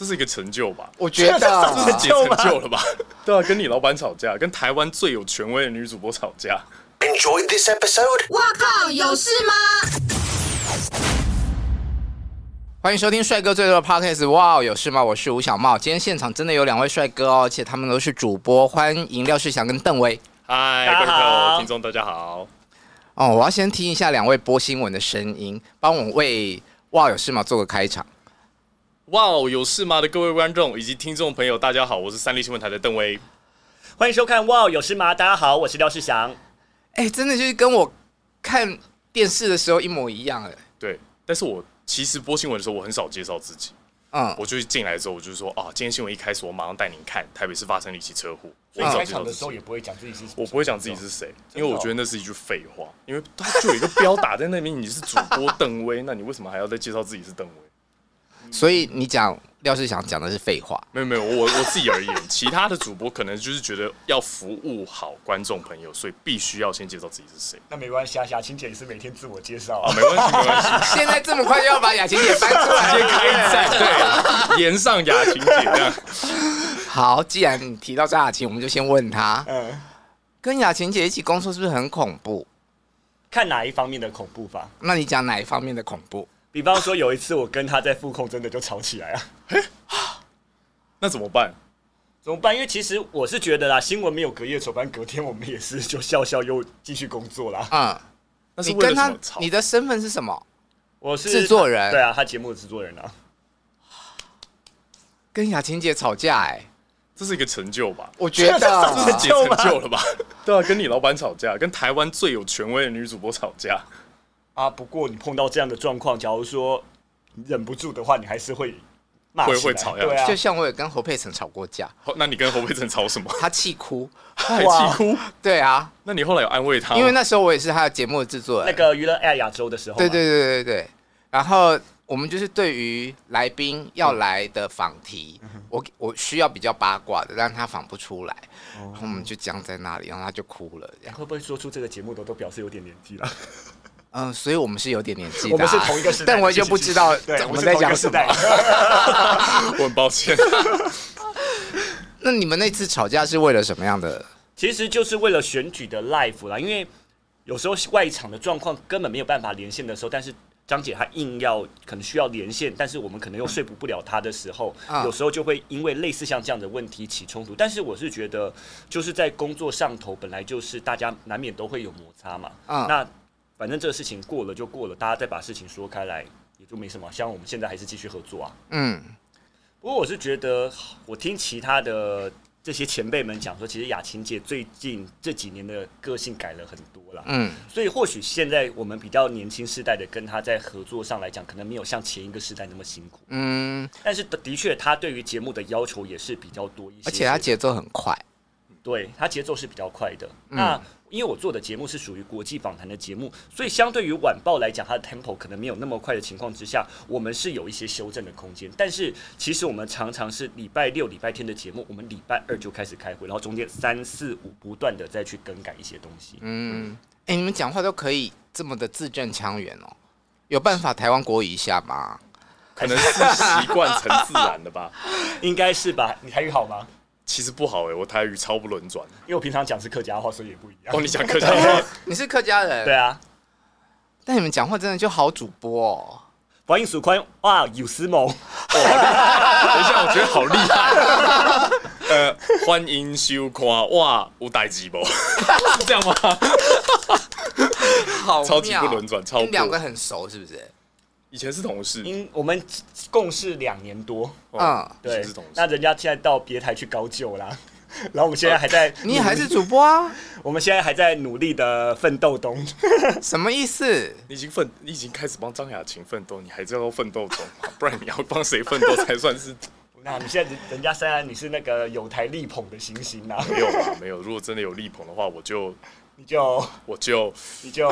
这是一个成就吧？我觉得这是解成就了吧？对啊，跟你老板吵架，跟台湾最有权威的女主播吵架。Enjoy this episode。哇靠，有事吗？欢迎收听帅哥最多的 Podcast。哇，有事吗？我是吴小茂。今天现场真的有两位帅哥哦，而且他们都是主播。欢迎廖世祥跟邓威。嗨，各位朋友、听众大家好。哦，我要先听一下两位播新闻的声音，帮我为哇有事吗做个开场。哇哦，有事吗的各位观众以及听众朋友，大家好，我是三立新闻台的邓威，欢迎收看哇哦，有事吗？大家好，我是廖世祥。哎、欸，真的就是跟我看电视的时候一模一样哎。对，但是我其实播新闻的时候，我很少介绍自己。嗯，我就进来之后，我就说啊，今天新闻一开始，我马上带您看台北市发生了一起车祸。所以开场的时候也不会讲自己是，我不会讲自己是谁，因为我觉得那是一句废话，因为他就有一个标打在那边，你是主播邓威，那你为什么还要再介绍自己是邓威？所以你讲廖世祥讲的是废话，没有没有，我我自己而言，其他的主播可能就是觉得要服务好观众朋友，所以必须要先介绍自己是谁。那没关系啊，雅琴姐也是每天自我介绍啊，没关系没关系。现在这么快就要把雅琴姐搬出来，直接开战，对，延上雅琴姐这样。好，既然你提到张雅琴，我们就先问她，嗯，跟雅琴姐一起工作是不是很恐怖？看哪一方面的恐怖吧？那你讲哪一方面的恐怖？比方说有一次我跟他在副控真的就吵起来啊，那怎么办？怎么办？因为其实我是觉得啦，新闻没有隔夜仇，反正隔天我们也是就笑笑又继续工作啦。嗯，那是为了什么吵？你跟他，你的身份是什么？我是制作人。对啊，他节目的制作人啊。跟雅琴姐吵架，哎，这是一个成就吧？我觉得这是解成就了吧？对啊，跟你老板吵架，跟台湾最有权威的女主播吵架。啊！不过你碰到这样的状况，假如说忍不住的话，你还是会骂会会吵呀。对啊，就像我也跟侯佩岑吵过架。那你跟侯佩岑吵什么？他气哭，他还气哭。对啊，那你后来有安慰他？因为那时候我也是他的节目的制作人，那个娱乐爱亚洲的时候。对对对对对。然后我们就是对于来宾要来的访题，嗯、我我需要比较八卦的，但他访不出来，嗯、然后我们就僵在那里，然后他就哭了。会不会说出这个节目的都表示有点年纪了？嗯，所以我们是有点年纪的，我们是同一个时代，但我就不知道我们在讲什么。我很抱歉。那你们那次吵架是为了什么样的？其实就是为了选举的 life 啦，因为有时候外场的状况根本没有办法连线的时候，但是张姐她硬要可能需要连线，但是我们可能又说服不了她的时候，有时候就会因为类似像这样的问题起冲突。但是我是觉得，就是在工作上头本来就是大家难免都会有摩擦嘛。嗯那反正这个事情过了就过了，大家再把事情说开来也就没什么。像我们现在还是继续合作啊。嗯。不过我是觉得，我听其他的这些前辈们讲说，其实雅琴姐最近这几年的个性改了很多了。嗯。所以或许现在我们比较年轻世代的跟她在合作上来讲，可能没有像前一个世代那么辛苦。嗯。但是的的确，她对于节目的要求也是比较多一些，而且她节奏很快。对，它节奏是比较快的。嗯。那。因为我做的节目是属于国际访谈的节目，所以相对于晚报来讲，它的 tempo 可能没有那么快的情况之下，我们是有一些修正的空间。但是其实我们常常是礼拜六、礼拜天的节目，我们礼拜二就开始开会，然后中间三四五不断的再去更改一些东西。嗯，哎、欸，你们讲话都可以这么的字正腔圆哦，有办法台湾国语一下吗？可能是习惯成自然的吧，应该是吧？你台语好吗？其实不好哎，我台语超不轮转，因为我平常讲是客家话，所以也不一样。哦，你讲客家话，你是客家人？对啊。但你们讲话真的就好主播哦。欢迎收看哇，有思谋？哦，等一下，我觉得好厉害。呃，欢迎收看哇，有代志不？是这样吗？好超级不妙轮转，超过你们两个很熟是不是？以前是同事，因我们共事两年多，哦嗯以前对是同事，那人家现在到别台去高就啦，然后我们现在还在，你也还是主播啊？我们现在还在努力的奋斗中。什么意思？你已经奋，你已经开始帮张雅琴奋斗，你还知道奋斗中吗？不然你要帮谁奋斗才算是？那你现在人人家虽然你是那个有台力捧的星星啦，没有吧，没有。如果真的有力捧的话，我就你就我就你就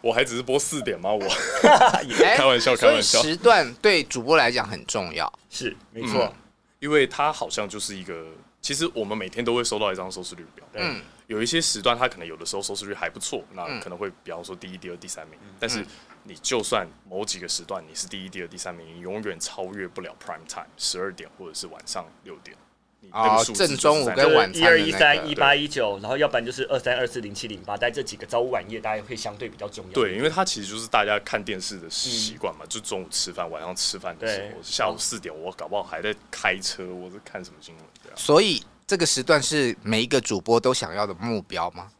我还只是播四点吗？我 哎开玩笑开玩笑时段对主播来讲很重要。是没错，嗯因为它好像就是一个，其实我们每天都会收到一张收视率表。嗯有一些时段，它可能有的时候收视率还不错，那嗯可能会比方说第一、第二、第三名。但是你就算某几个时段你是第一、第二、第三名，你永远超越不了 prime time 十二点或者是晚上六点。你那哦个数字正中午跟晚一二一三一八一九，然后要不然就是二三二四零七零八，在这几个早午晚夜，大家会相对比较重要。对，因为它其实就是大家看电视的习惯嘛，就中午吃饭、晚上吃饭的时候，下午四点我搞不好还在开车，我是看什么新闻这样。所以这个时段是每一个主播都想要的目标吗？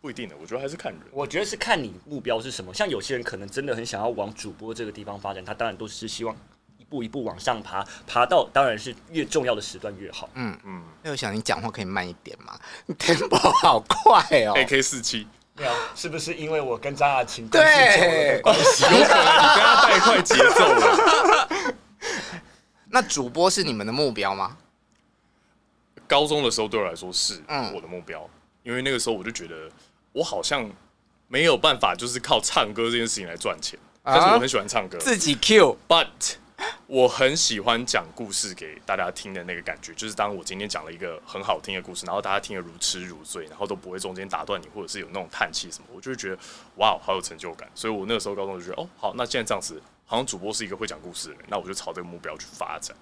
不一定的，我觉得还是看人。我觉得是看你目标是什么。像有些人可能真的很想要往主播这个地方发展，他当然都是希望一步一步往上爬，爬到当然是越重要的时段越好。嗯嗯那我想你讲话可以慢一点嘛？你 tempo 好快哦。，AK 四七，对啊，是不是因为我跟张雅琴对关系？有可能你跟他带快节奏了。那主播是你们的目标吗？高中的时候对我来说是嗯我的目标，因为那个时候我就觉得我好像没有办法，就是靠唱歌这件事情来赚钱。但是我很喜欢唱歌，自己 Q。我很喜欢讲故事给大家听的那个感觉，就是当我今天讲了一个很好听的故事，然后大家听得如痴如醉，然后都不会中间打断你，或者是有那种叹气什么，我就会觉得哇，好有成就感。所以我那个时候高中就觉得，哦，好，那现在这样子，好像主播是一个会讲故事的人，那我就朝这个目标去发展。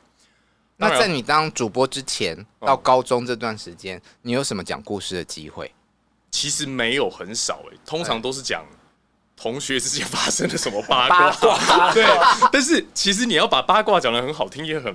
那在你当主播之前到高中这段时间，你有什么讲故事的机会？其实没有很少诶、通常都是讲同学之间发生了什么八卦，八卦对。但是其实你要把八卦讲的很好听也很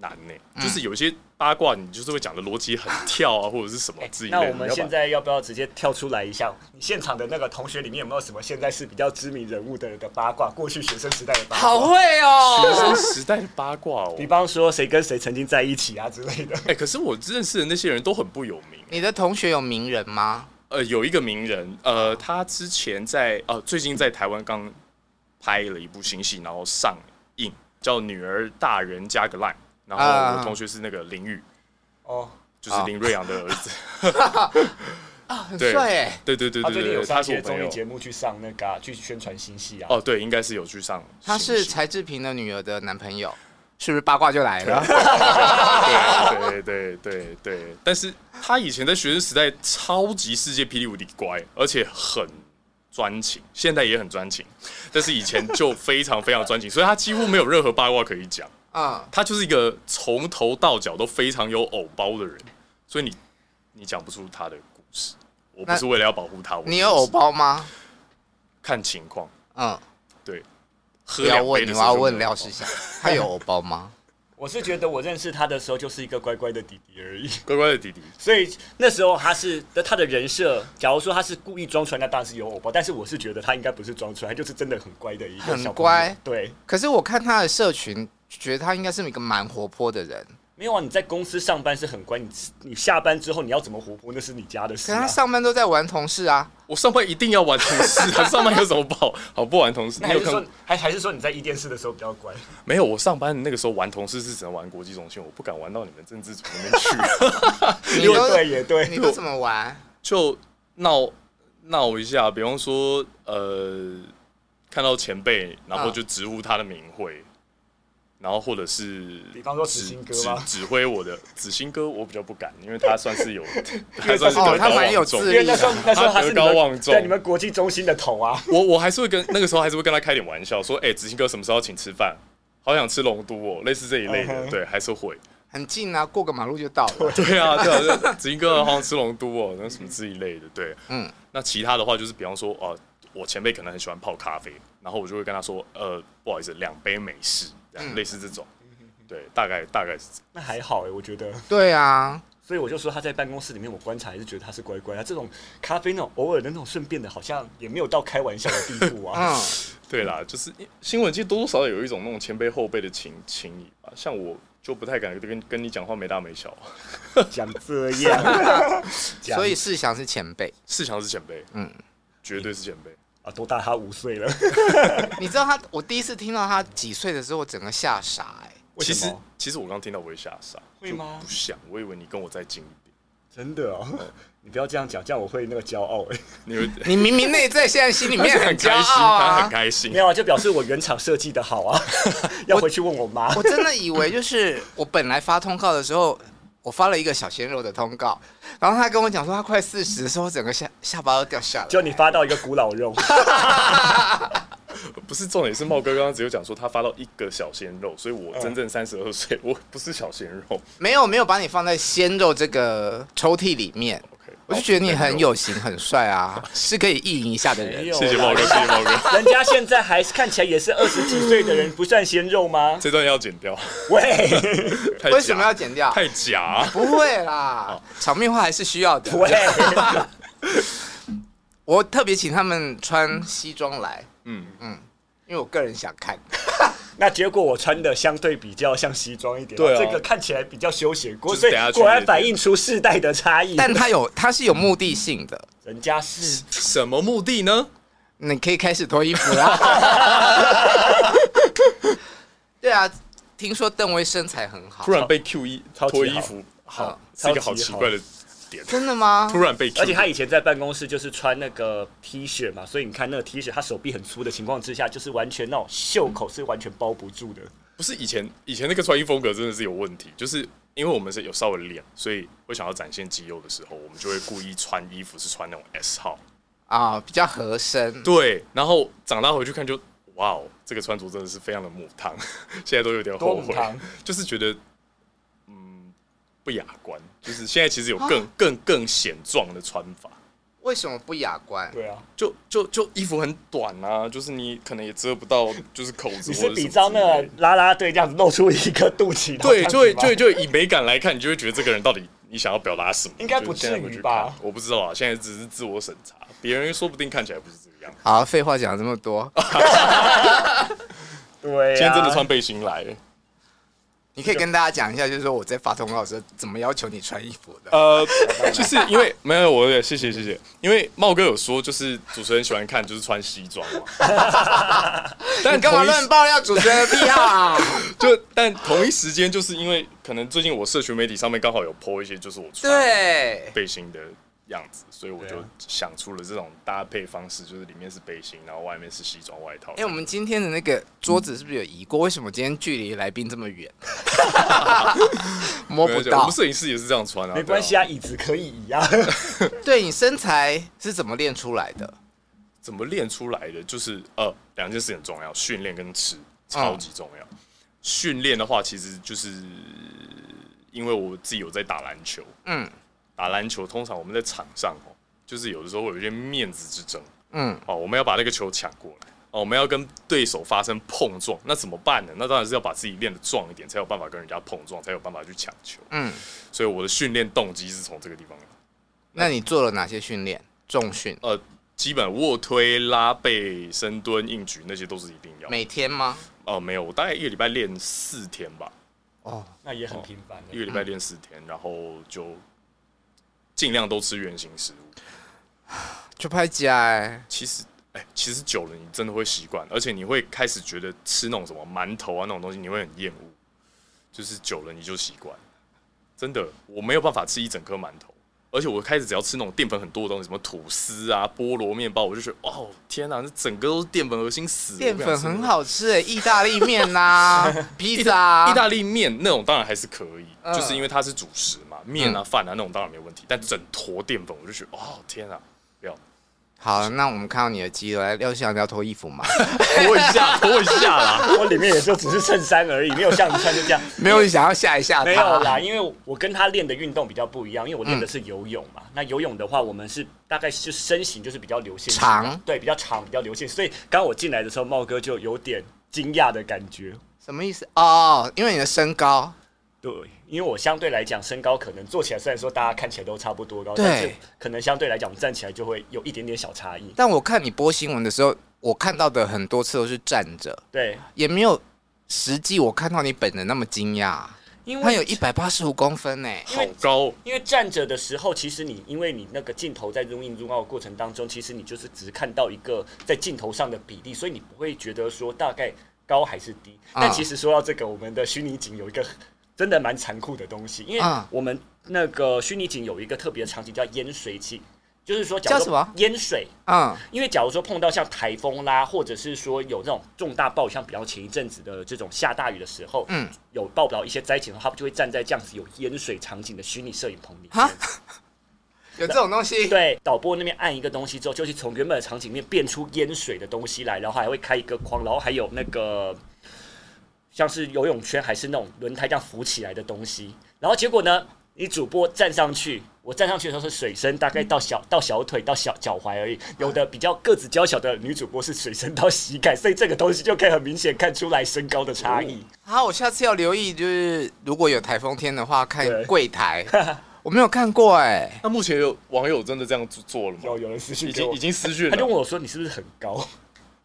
难呢、嗯就是有些八卦你就是会讲的逻辑很跳啊，或者是什么之类的。那我们现在要不要直接跳出来一下？你现场的那个同学里面有没有什么现在是比较知名人物的的八卦？过去学生时代的八卦？好会哦学哦！生时代的八卦哦比。方说谁跟谁曾经在一起啊之类的。哎、可是我认识的那些人都很不有名。你的同学有名人吗？呃，有一个名人，呃，他之前在呃最近在台湾刚拍了一部新戏，然后上映，叫《女儿大人加个 line》，然后啊我同学是那个林玉，哦，就是林瑞阳的儿子。啊，很帅哎！对对对他最近有对对，上一些综他是我综。艺节目去上那个、啊、去宣传新戏啊。哦，对，应该是有去上。他是柴智屏的女儿的男朋友，是不是八卦就来了？对对对对对，但是他以前在学生时代超级世界霹雳无敌乖，而且很专情，现在也很专情，但是以前就非常非常专情，所以他几乎没有任何八卦可以讲。啊，他就是一个从头到脚都非常有偶包的人，所以你你讲不出他的故事。我不是为了要保护他，我你有偶包吗？看情况。嗯，喝不要问你，要问廖世祥，他有欧 包吗？我是觉得我认识他的时候就是一个乖乖的弟弟而已，乖乖的弟弟。所以那时候他是的他的人设，假如说他是故意装出来，那当然是有偶包，但是我是觉得他应该不是装出来，他就是真的很乖的一个很小很乖对，可是我看他的社群，觉得他应该是一个蛮活泼的人。没有啊，你在公司上班是很乖，你你下班之后你要怎么活泼，那是你家的事、啊。可是他上班都在玩同事啊，我上班一定要玩同事啊，上班有什么不好？好不玩同事？那还是说你有看过？还还是说你在一电视的时候比较乖？没有，我上班那个时候玩同事是只能玩国际中心，我不敢玩到你们政治组那边去。你都对也对，你都怎么玩？就闹闹一下，比方说呃，看到前辈，然后就直呼他的名讳，然后或者是比方说子指欣哥吗指指挥我的子欣哥，我比较不敢，因为他算是有，他算是哦德高他蛮有望重自因为那时候那时候德高望们重对你们国际中心的头啊。我我还是会跟那个时候还是会跟他开点玩笑，说，哎、子欣哥什么时候要请吃饭？好想吃龙都哦，类似这一类的对，还是会。很近啊，过个马路就到了。对啊，对啊，对子欣哥好想吃龙都哦，那什么之一类的，对。嗯，那其他的话就是，比方说，呃，我前辈可能很喜欢泡咖啡，然后我就会跟他说，呃，不好意思，两杯美式，嗯类似这种。对，大概大概是这样。那还好哎、我觉得。对啊，所以我就说他在办公室里面，我观察还是觉得他是乖乖。他这种咖啡那种偶尔的那种顺便的，好像也没有到开玩笑的地步啊。嗯，对啦，就是新闻界多多少少有一种那种前辈后辈的情情谊吧。像我就不太敢跟跟你讲话没大没小。讲这样，所以世祥是前辈，世祥是前辈，嗯，绝对是前辈啊，都大他五岁了。你知道他，我第一次听到他几岁的时候，我整个吓傻哎、欸。其实其实我刚听到我会吓傻，会吗？不想，我以为你跟我再近一点。真的哦，你不要这样讲，这样我会那个骄傲哎。你会你明明内在现在心里面很骄傲啊，他很开心。没有啊，就表示我原厂设计的好啊。要回去问我妈。我真的以为就是我本来发通告的时候，我发了一个小鲜肉的通告，然后他跟我讲说他快四十的时候，整个下下巴都掉下来。就你发到一个古老肉。不是重点是茂哥刚刚只有讲说他发到一个小鲜肉，所以我真正三十二岁，我不是小鲜肉。没有没有把你放在鲜肉这个抽屉里面。我就觉得你很有型很帅啊，是可以意淫一下的人。谢谢茂哥，谢谢茂哥。人家现在还是看起来也是二十几岁的人，不算鲜肉吗？这段要剪掉。喂，为什么要剪掉？太假啊。不会啦，场面话还是需要的。喂，我特别请他们穿西装来。嗯嗯，因为我个人想看，那结果我穿的相对比较像西装一点，对、啊，这个看起来比较休闲，所以果然反映出世代的差异。但他有，他是有目的性的，人家是什么目的呢？你可以开始脱衣服啦。对啊，听说邓威身材很好，突然被 Q 一脱衣服，好，好是一个好奇怪的。真的吗？突然被，而且他以前在办公室就是穿那个 T 恤嘛，所以你看那个 T 恤，他手臂很粗的情况之下，就是完全那种袖口是完全包不住的。不是以前以前那个穿衣风格真的是有问题，就是因为我们是有稍微练，所以我想要展现肌肉的时候，我们就会故意穿衣服是穿那种 S 号啊，比较合身。对，然后长大回去看就哇哦，这个穿着真的是非常的母汤，现在都有点后悔，就是觉得。不雅观，就是现在其实有更更更显壮的穿法。为什么不雅观？对啊，就就就衣服很短啊，就是你可能也遮不到，就是口子。你是比照那个啦啦队这样子露出一个肚脐？对，就会就会就以美感来看，你就会觉得这个人到底你想要表达什么？应该不至于吧？我不知道啊，现在只是自我审查，别人说不定看起来不是这个样子。好，废话讲了这么多。对、啊，今天真的穿背心来。你可以跟大家讲一下，就是说我在发通告的时候怎么要求你穿衣服的？呃，就是因为没有我，谢谢谢谢，因为茂哥有说，就是主持人喜欢看就是穿西装嘛。但你干嘛乱爆料主持人的癖好啊？就但同一时间，就是因为可能最近我社群媒体上面刚好有 po 一些，就是我穿背心的。样子，所以我就想出了这种搭配方式，就是里面是背心，然后外面是西装外套。哎、欸，我们今天的那个桌子是不是有移过？为什么今天距离来宾这么远？摸不到。我们摄影师也是这样穿啊。没关系啊，椅子可以移啊。对，你身材是怎么练出来的？怎么练出来的？就是呃，两件事很重要，训练跟吃超级重要。训、嗯、练的话，其实就是因为我自己有在打篮球，嗯。打篮球，通常我们在场上哦，就是有的时候会有一些面子之争，嗯，哦，我们要把那个球抢过来，哦，我们要跟对手发生碰撞，那怎么办呢？那当然是要把自己练得壮一点，才有办法跟人家碰撞，才有办法去抢球，嗯，所以我的训练动机是从这个地方来。那你做了哪些训练？重训？呃，基本卧推、拉背、深蹲、硬举那些都是一定要。每天吗？哦、呃，没有，我大概一个礼拜练四天吧。哦，那也很频繁、哦。一个礼拜练四天，然后就。尽量都吃原形食物，就拍假哎。其实，哎、欸，其实久了你真的会习惯，而且你会开始觉得吃那种什么馒头啊那种东西，你会很厌恶。就是久了你就习惯。真的，我没有办法吃一整颗馒头，而且我开始只要吃那种淀粉很多的东西，什么吐司啊、菠萝面包，我就觉得哦天哪，这整个都是淀粉，恶心死。淀粉很好吃诶，意大利面啊，披萨、啊，意大利面那种当然还是可以，呃、就是因为它是主食嘛。面啊饭啊那种当然没问题，但整坨淀粉我就觉得哦天啊，不要。好，那我们看到你的肌肉，来，廖翔要脱衣服吗？脱一下，脱一下啦。我里面也就只是衬衫而已，没有像你穿就这样。没有想要吓一下他。没有啦，因为我跟他练的运动比较不一样，因为我练的是游泳嘛。嗯、那游泳的话，我们是大概是身形就是比较流线长，对，比较长，比较流线。所以刚刚我进来的时候，茂哥就有点惊讶的感觉。什么意思？哦，因为你的身高。对。因为我相对来讲身高可能坐起来，虽然说大家看起来都差不多高，对但是可能相对来讲我们站起来就会有一点点小差异。但我看你播新闻的时候，我看到的很多次都是站着，对，也没有实际我看到你本人那么惊讶。因为他有一百八十五公分呢，好高。因为站着的时候，其实你因为你那个镜头在 zoom in zoom out 的过程当中，其实你就是只看到一个在镜头上的比例，所以你不会觉得说大概高还是低。但其实说到这个，我们的虚拟景有一个。真的蛮残酷的东西，因为我们那个虚拟景有一个特别的场景叫淹水景，就是说叫什么淹水？啊，因为假如说碰到像台风啦，或者是说有这种重大暴雨，像比较前一阵子的这种下大雨的时候，嗯，有报道一些灾情的话，就会站在这样子有淹水场景的虚拟摄影棚里面。哈，有这种东西？对，导播那边按一个东西之后，就是从原本的场景里面变出淹水的东西来，然后还会开一个框，然后还有那个。像是游泳圈还是那种轮胎这样浮起来的东西，然后结果呢，你主播站上去，我站上去的时候是水深大概到小到小腿到小脚踝而已，有的比较个子娇小的女主播是水深到膝盖，所以这个东西就可以很明显看出来身高的差异。好，我下次要留意，就是如果有台风天的话，看柜台，我没有看过哎。那目前有网友真的这样做了吗？有，有人私讯，已经已经私讯了，他就问我说：“你是不是很高？”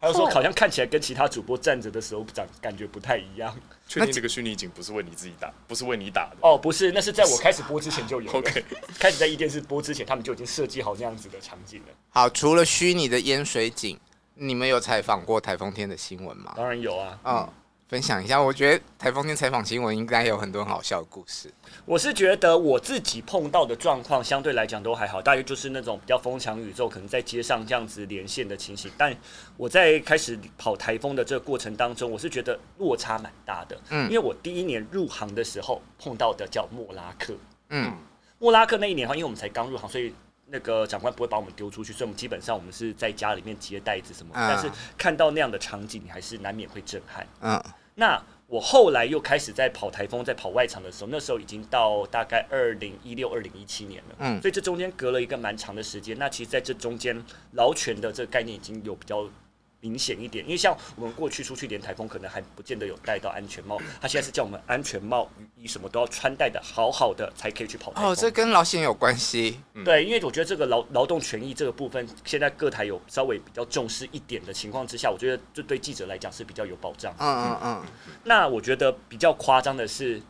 他就说，好像看起来跟其他主播站着的时候长感觉不太一样。确定这个虚拟景不是为你自己打，不是为你打的？哦，不是，那是在我开始播之前就有了。OK，开始在一电视播之前，他们就已经设计好这样子的场景了。好，除了虚拟的淹水景，你们有采访过台风天的新闻吗？当然有啊。嗯。嗯分享一下，我觉得台风天采访新闻应该有很多很好笑的故事。我是觉得我自己碰到的状况相对来讲都还好，大约就是那种比较风强宇宙，可能在街上这样子连线的情形。但我在开始跑台风的这个过程当中，我是觉得落差蛮大的。嗯，因为我第一年入行的时候碰到的叫莫拉克。嗯，莫拉克那一年的话，因为我们才刚入行，所以那个长官不会把我们丢出去，所以我们基本上我们是在家里面接袋子什么。嗯，但是看到那样的场景，你还是难免会震撼。嗯。那我后来又开始在跑台风，在跑外场的时候，那时候已经到大概二零一六、二零一七年了。嗯，所以这中间隔了一个蛮长的时间。那其实在这中间，劳权的这个概念已经有比较。明显一点，因为像我们过去出去连台风，可能还不见得有戴到安全帽。他现在是叫我们安全帽、雨衣什么都要穿戴的好好的，才可以去跑台风。哦，这跟劳险有关系。对，因为我觉得这个劳劳动权益这个部分，现在各台有稍微比较重视一点的情况之下，我觉得这对记者来讲是比较有保障。嗯嗯嗯。那我觉得比较夸张的是。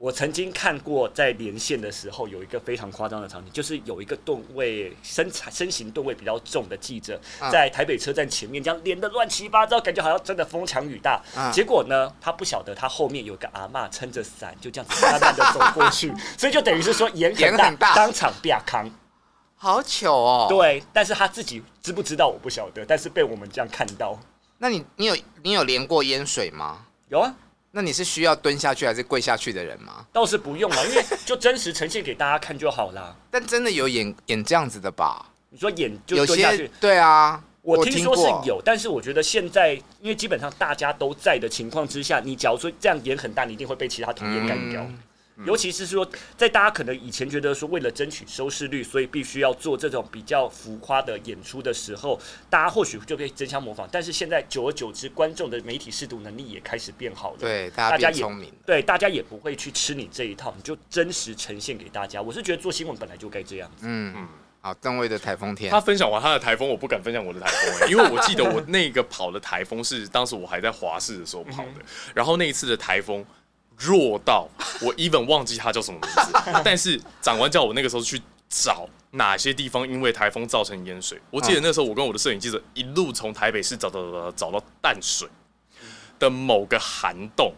我曾经看过，在连线的时候有一个非常夸张的场景，就是有一个吨位身材身形吨位比较重的记者，在台北车站前面这样连的乱七八糟，感觉好像真的风强雨大。结果呢，他不晓得他后面有个阿嬷撑着伞，就这样子慢慢的走过去，所以就等于是说眼很大，当场变康，好糗哦。对，但是他自己知不知道我不晓得，但是被我们这样看到。那你你有你有连过烟水吗？有啊。那你是需要蹲下去还是跪下去的人吗？倒是不用了，因为就真实呈现给大家看就好啦。但真的有演演这样子的吧？你说演就蹲下去？对啊，我听说是有，但是我觉得现在因为基本上大家都在的情况之下，你假如说这样演很大，你一定会被其他同业干掉。嗯尤其是说，在大家可能以前觉得说，为了争取收视率，所以必须要做这种比较浮夸的演出的时候，大家或许就可以争相模仿。但是现在久而久之，观众的媒体视读能力也开始变好了，对，大家也聪明，对，大家也不会去吃你这一套，你就真实呈现给大家。我是觉得做新闻本来就该这样子。嗯嗯，好，邓威的台风天，他分享完他的台风，我不敢分享我的台风，因为我记得我那个跑的台风是当时我还在华视的时候跑的，然后那一次的台风。弱到我 even 忘记他叫什么名字，但是长官叫我那个时候去找哪些地方因为台风造成淹水。我记得那时候我跟我的摄影记者一路从台北市找找找找到淡水的某个涵洞，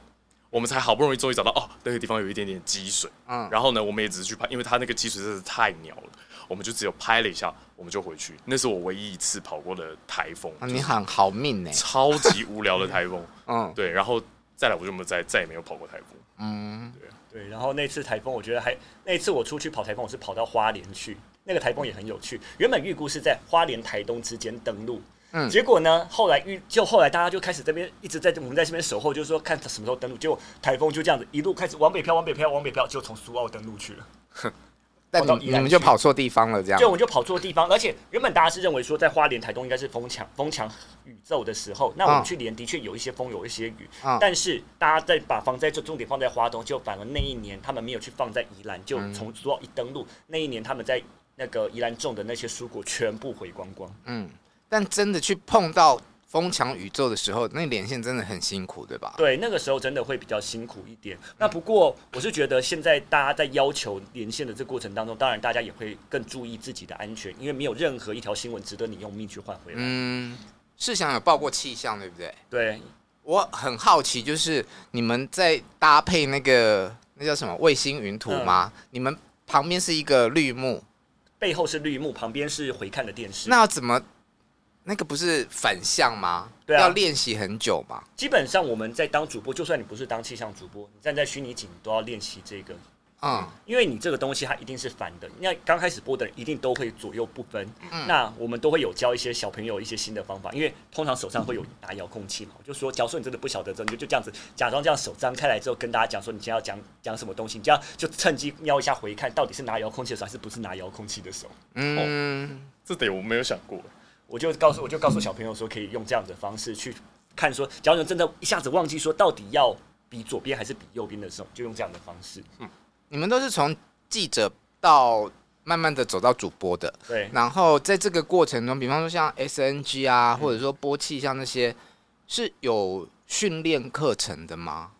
我们才好不容易终于找到哦，那个地方有一点点积水。嗯，然后呢，我们也只是去拍，因为它那个积水真是太鸟了，我们就只有拍了一下，我们就回去。那是我唯一一次跑过的台风。你很好命呢，超级无聊的台风。嗯，对，然后。再来我就没有再再也没有跑过台风。嗯，对对。然后那次台风，我觉得还那次我出去跑台风，我是跑到花莲去。那个台风也很有趣。原本预估是在花莲台东之间登陆，嗯，结果呢，后来预就后来大家就开始这边一直在我们在这边守候，就是说看他什么时候登陆。结果台风就这样子一路开始往北飘，往北飘，往北飘，就从苏澳登陆去了。但你你们就跑错地方了，这样。对，我们就跑错地方，而且原本大家是认为说在花莲、台东应该是风强风强宇宙的时候，那我们去连的确有一些风，有一些雨，嗯、但是大家在把防灾就重点放在花东，就反而那一年他们没有去放在宜兰，就从主要一登陆、嗯、那一年他们在那个宜兰种的那些蔬果全部回光光。嗯，但真的去碰到。风强宇宙的时候，那连线真的很辛苦，对吧？对，那个时候真的会比较辛苦一点。那不过，我是觉得现在大家在要求连线的这过程当中，当然大家也会更注意自己的安全，因为没有任何一条新闻值得你用命去换回来。嗯，世祥有报过气象，对不对？对，我很好奇，就是你们在搭配那个那叫什么卫星云图吗？嗯、你们旁边是一个绿幕，背后是绿幕，旁边是回看的电视，那要怎么？那个不是反向吗？对啊，要练习很久嘛？基本上我们在当主播，就算你不是当气象主播，你站在虚拟景都要练习这个。嗯，因为你这个东西它一定是反的，那刚开始播的人一定都会左右不分。嗯，那我们都会有教一些小朋友一些新的方法，因为通常手上会有拿遥控器嘛，就说，假如说你真的不晓得，你就就这样子假装这样手张开来之后，跟大家讲说你今天要讲讲什么东西，你这样就趁机瞄一下回看，到底是拿遥控器的手还是不是拿遥控器的手。嗯，哦，这点我没有想过。我就告诉我就告诉小朋友说，可以用这样的方式去看，说，假如你真的一下子忘记说到底要比左边还是比右边的时候，就用这样的方式。嗯，你们都是从记者到慢慢的走到主播的，对。然后在这个过程中，比方说像 SNG 啊，或者说播气像那些，是有训练课程的吗？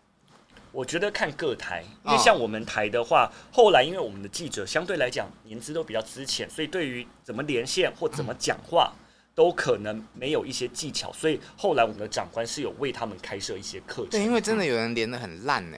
我觉得看各台，因为像我们台的话，后来因为我们的记者相对来讲年资都比较资浅，所以对于怎么连线或怎么讲话。都可能没有一些技巧，所以后来我们的长官是有为他们开设一些课程。对，因为真的有人连的很烂呢。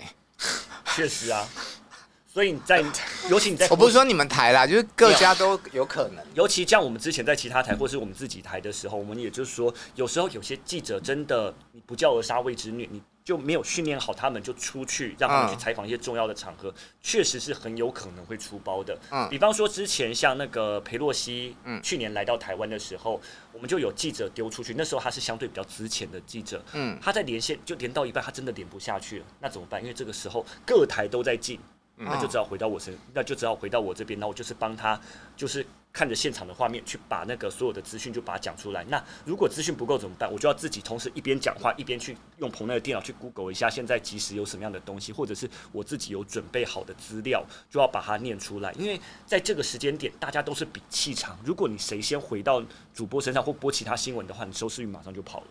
确实啊，所以你在，尤其你在，我不是说你们台啦，就是各家都有可能。尤其像我们之前在其他台或是我们自己台的时候，我们也就是说，有时候有些记者真的你不教而杀谓之虐，你。就没有训练好他们，就出去让他们去采访一些重要的场合，确实是很有可能会出包的。嗯，比方说之前像那个裴洛西，嗯，去年来到台湾的时候，我们就有记者丢出去，那时候他是相对比较值钱的记者，嗯，他在连线就连到一半，他真的连不下去了，那怎么办？因为这个时候各台都在进。那就只好回到我身，那就只好回到我这边。那我就是帮他，就是看着现场的画面，去把那个所有的资讯就把它讲出来。那如果资讯不够怎么办？我就要自己同时一边讲话，一边去用棚内的电脑去 Google 一下现在即时有什么样的东西，或者是我自己有准备好的资料，就要把它念出来。因为在这个时间点，大家都是比气场。如果你谁先回到主播身上或播其他新闻的话，你收视率马上就跑了。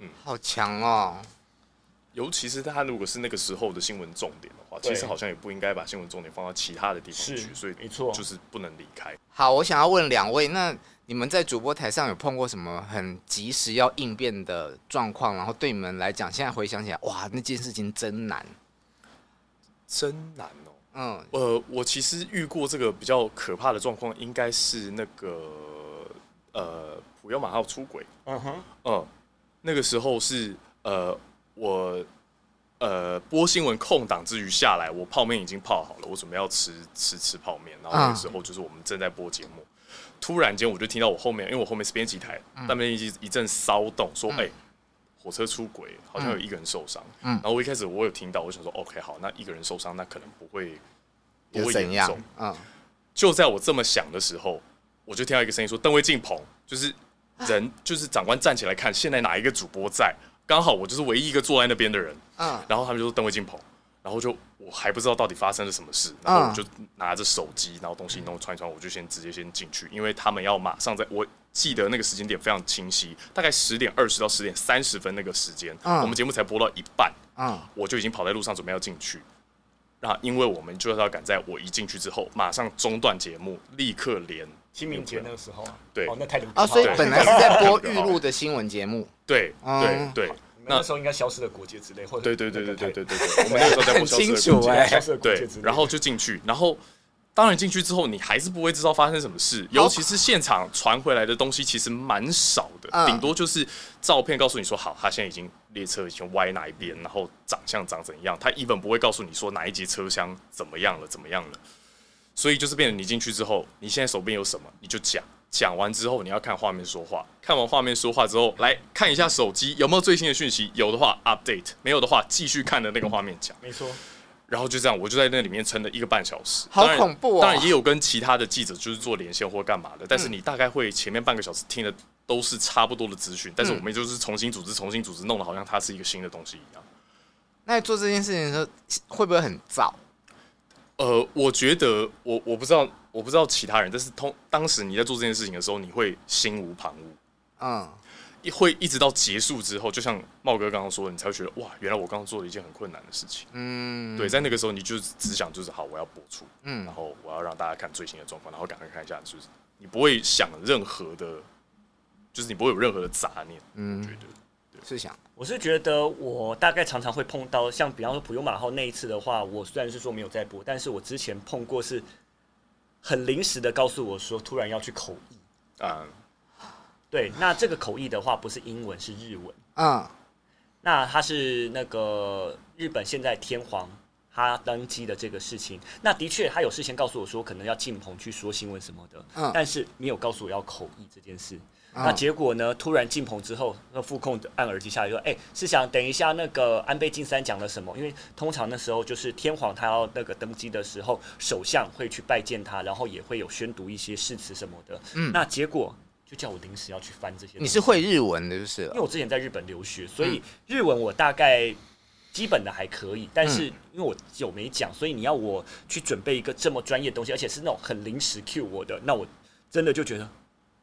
嗯，好强哦。尤其是他如果是那个时候的新闻重点的话，其实好像也不应该把新闻重点放到其他的地方去，所以没错，就是不能离开。好，我想要问两位，那你们在主播台上有碰过什么很及时要应变的状况？然后对你们来讲，现在回想起来，哇，那件事情真难，真难哦。嗯，呃，我其实遇过这个比较可怕的状况，应该是那个呃普悠玛号出轨。嗯哼，嗯，那个时候是呃。我呃播新闻空档之余下来，我泡面已经泡好了，我准备要吃吃吃泡面。然后那个时候就是我们正在播节目，嗯、突然间我就听到我后面，因为我后面是编辑台，那边一一阵骚动，说：“哎、火车出轨，好像有一个人受伤。嗯”然后我一开始我有听到，我想说：“OK，好，那一个人受伤，那可能不会不会严重。”嗯，就在我这么想的时候，我就听到一个声音说：“邓威进棚，就是人，就是长官站起来看，现在哪一个主播在？”刚好我就是唯一一个坐在那边的人，嗯，然后他们就说邓威进棚，然后就我还不知道到底发生了什么事，然后我就拿着手机，然后东西弄穿一穿，我就先直接先进去，因为他们要马上在，我记得那个时间点非常清晰，大概十点二十到十点三十分那个时间，嗯，我们节目才播到一半，嗯，我就已经跑在路上准备要进去，那因为我们就是要赶在我一进去之后，马上中断节目，立刻连。清明节那个时候啊，对，哦，那太啊，所以本来是在播预录的新闻节目，对，对，对，那时候应该消失的国界之类，或者对对对对对对对对，我们那个时候在 播消失的国界，对，然后就进去，然后当然进去之后，你还是不会知道发生什么事，尤其是现场传回来的东西其实蛮少的，顶多就是照片告诉你说，好，他现在已经列车已经歪哪一边，然后长相长怎样，他一本不会告诉你说哪一节车厢怎么样了，怎么样了。所以就是变成你进去之后，你现在手边有什么你就讲，讲完之后你要看画面说话，看完画面说话之后，来看一下手机有没有最新的讯息，有的话 update，没有的话继续看的那个画面讲。没错。然后就这样，我就在那里面撑了一个半小时，好恐怖哦！当然也有跟其他的记者就是做连线或干嘛的，但是你大概会前面半个小时听的都是差不多的资讯，但是我们就是重新组织、重新组织，弄得好像它是一个新的东西一样。那做这件事情的时候会不会很燥？呃，我觉得我我不知道，我不知道其他人，但是通当时你在做这件事情的时候，你会心无旁骛，嗯。会一直到结束之后，就像茂哥刚刚说的，你才会觉得哇，原来我刚刚做了一件很困难的事情。嗯，对，在那个时候，你就只想就是好，我要播出，嗯，然后我要让大家看最新的状况，然后赶快看一下，就是你不会想任何的，就是你不会有任何的杂念。嗯，我觉得对，是想，我是觉得我大概常常会碰到，像比方说普悠马号那一次的话，我虽然是说没有在播，但是我之前碰过是很临时的告诉我说，突然要去口译啊。嗯对，那这个口译的话不是英文，是日文。嗯，那他是那个日本现在天皇他登基的这个事情，那的确他有事先告诉我说可能要进棚去说新闻什么的，嗯，但是没有告诉我要口译这件事。嗯、那结果呢，突然进棚之后，那副控按耳机下来说：“哎、欸，是想等一下那个安倍晋三讲了什么？因为通常那时候就是天皇他要那个登基的时候，首相会去拜见他，然后也会有宣读一些誓词什么的。嗯，那结果。就叫我临时要去翻这些。你是会日文的，就是。因为我之前在日本留学，所以日文我大概基本的还可以。但是因为我有没讲，所以你要我去准备一个这么专业的东西，而且是那种很临时 cue 我的，那我真的就觉得。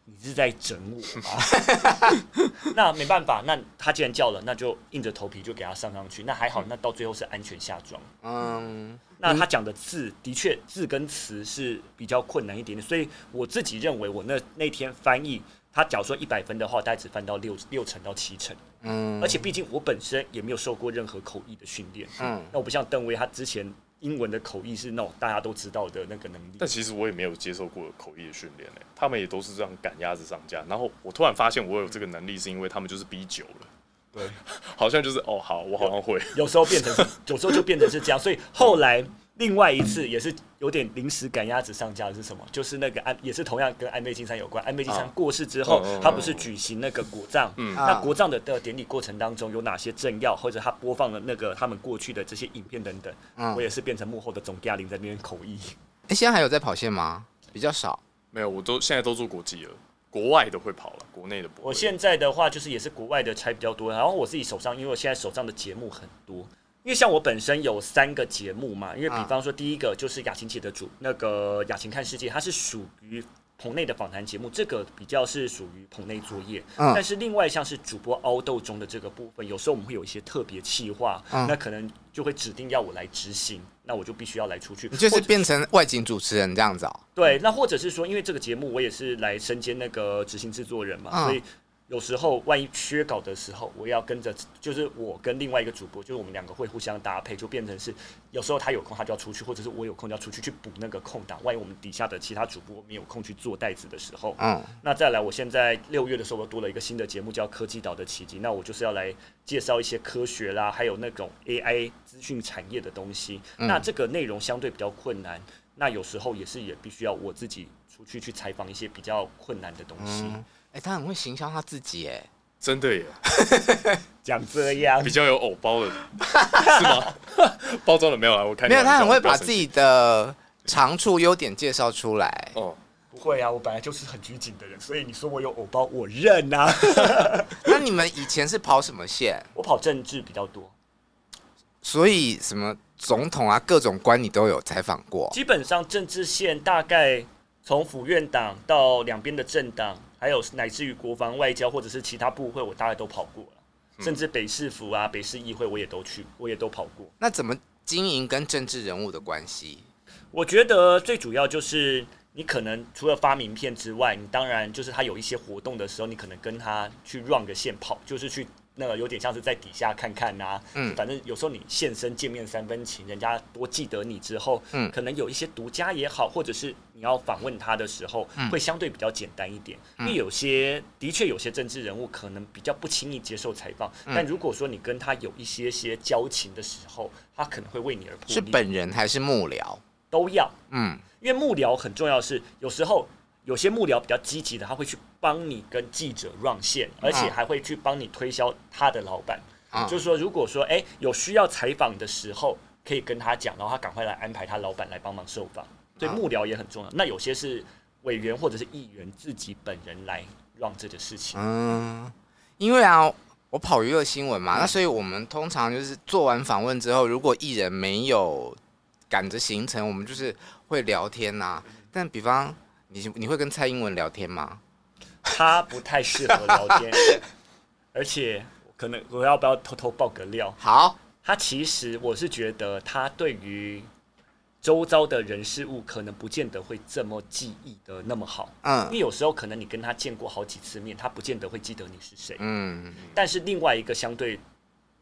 你是在整我吗？那没办法，那他既然叫了，那就硬着头皮就给他上上去。那还好，那到最后是安全下装。嗯，那他讲的字的确字跟词是比较困难一点点，所以我自己认为我那那天翻译，他假如说一百分的话，大概只翻到六六成到七成。嗯，而且毕竟我本身也没有受过任何口译的训练。嗯，那我不像邓威，他之前。英文的口译是那种大家都知道的那个能力，但其实我也没有接受过口译的训练诶，他们也都是这样赶鸭子上架。然后我突然发现我有这个能力，是因为他们就是逼久了，对，好像就是哦好，我好像会，有时候变成是，有时候就变成是这样，所以后来。另外一次也是有点临时赶鸭子上架的是什么？就是那个安也是同样跟安倍晋三有关。安倍晋三过世之后，他不是举行那个国葬？嗯，那国葬的的典礼过程当中有哪些政要，或者他播放了那个他们过去的这些影片等等？我也是变成幕后的总驾临在那边口译。哎，现在还有在跑线吗？比较少，没有，我都现在都做国际了，国外的会跑了，国内的不会。我现在的话就是也是国外的差比较多，然后我自己手上，因为我现在手上的节目很多。因为像我本身有三个节目嘛，因为比方说第一个就是雅琴姐的主那个雅琴看世界，它是属于棚内的访谈节目，这个比较是属于棚内作业。但是另外像是主播凹豆中的这个部分，有时候我们会有一些特别企划，那可能就会指定要我来执行，那我就必须要来出去。你就是变成外景主持人这样子哦？对，那或者是说，因为这个节目我也是来身兼那个执行制作人嘛，所以。有时候万一缺稿的时候，我要跟着，就是我跟另外一个主播，就是我们两个会互相搭配，就变成是有时候他有空他就要出去，或者是我有空就要出去去补那个空档。万一我们底下的其他主播没有空去做袋子的时候，嗯，那再来，我现在六月的时候我多了一个新的节目叫《科技岛的奇迹》，那我就是要来介绍一些科学啦，还有那种 AI 资讯产业的东西。嗯、那这个内容相对比较困难，那有时候也是也必须要我自己出去去采访一些比较困难的东西。嗯哎、欸，他很会行销他自己，哎，真的耶，讲这样比较有偶包的，是吗？包装的没有啊，我看没有，他很会把自己的长处、优点介绍出来。哦，不会啊，我本来就是很拘谨的人，所以你说我有偶包，我认啊。那你们以前是跑什么线？我跑政治比较多，所以什么总统啊，各种官你都有采访过。基本上政治线大概从府院党到两边的政党。还有乃至于国防、外交或者是其他部会，我大概都跑过了，嗯、甚至北市府啊、北市议会，我也都去，我也都跑过。那怎么经营跟政治人物的关系？我觉得最主要就是你可能除了发名片之外，你当然就是他有一些活动的时候，你可能跟他去 run 个线跑，就是去。那个有点像是在底下看看呐、啊，嗯，反正有时候你现身见面三分情，人家多记得你之后，嗯，可能有一些独家也好，或者是你要访问他的时候，嗯，会相对比较简单一点，嗯，因为有些的确有些政治人物可能比较不轻易接受采访，嗯，但如果说你跟他有一些些交情的时候，他可能会为你而破。是本人还是幕僚？都要，嗯，因为幕僚很重要的是有时候。有些幕僚比较积极的，他会去帮你跟记者 run 线，而且还会去帮你推销他的老板。就是说，如果说哎、欸、有需要采访的时候，可以跟他讲，然后他赶快来安排他老板来帮忙受访。所以幕僚也很重要。那有些是委员或者是议员自己本人来让这个事情。嗯，因为啊，我跑娱乐新闻嘛，嗯、那所以我们通常就是做完访问之后，如果艺人没有赶着行程，我们就是会聊天呐、啊。但比方你你会跟蔡英文聊天吗？他不太适合聊天，而且可能我要不要偷偷爆个料？好，他其实我是觉得他对于。周遭的人事物可能不见得会这么记忆的那么好，嗯，因为有时候可能你跟他见过好几次面，他不见得会记得你是谁，嗯。但是另外一个相对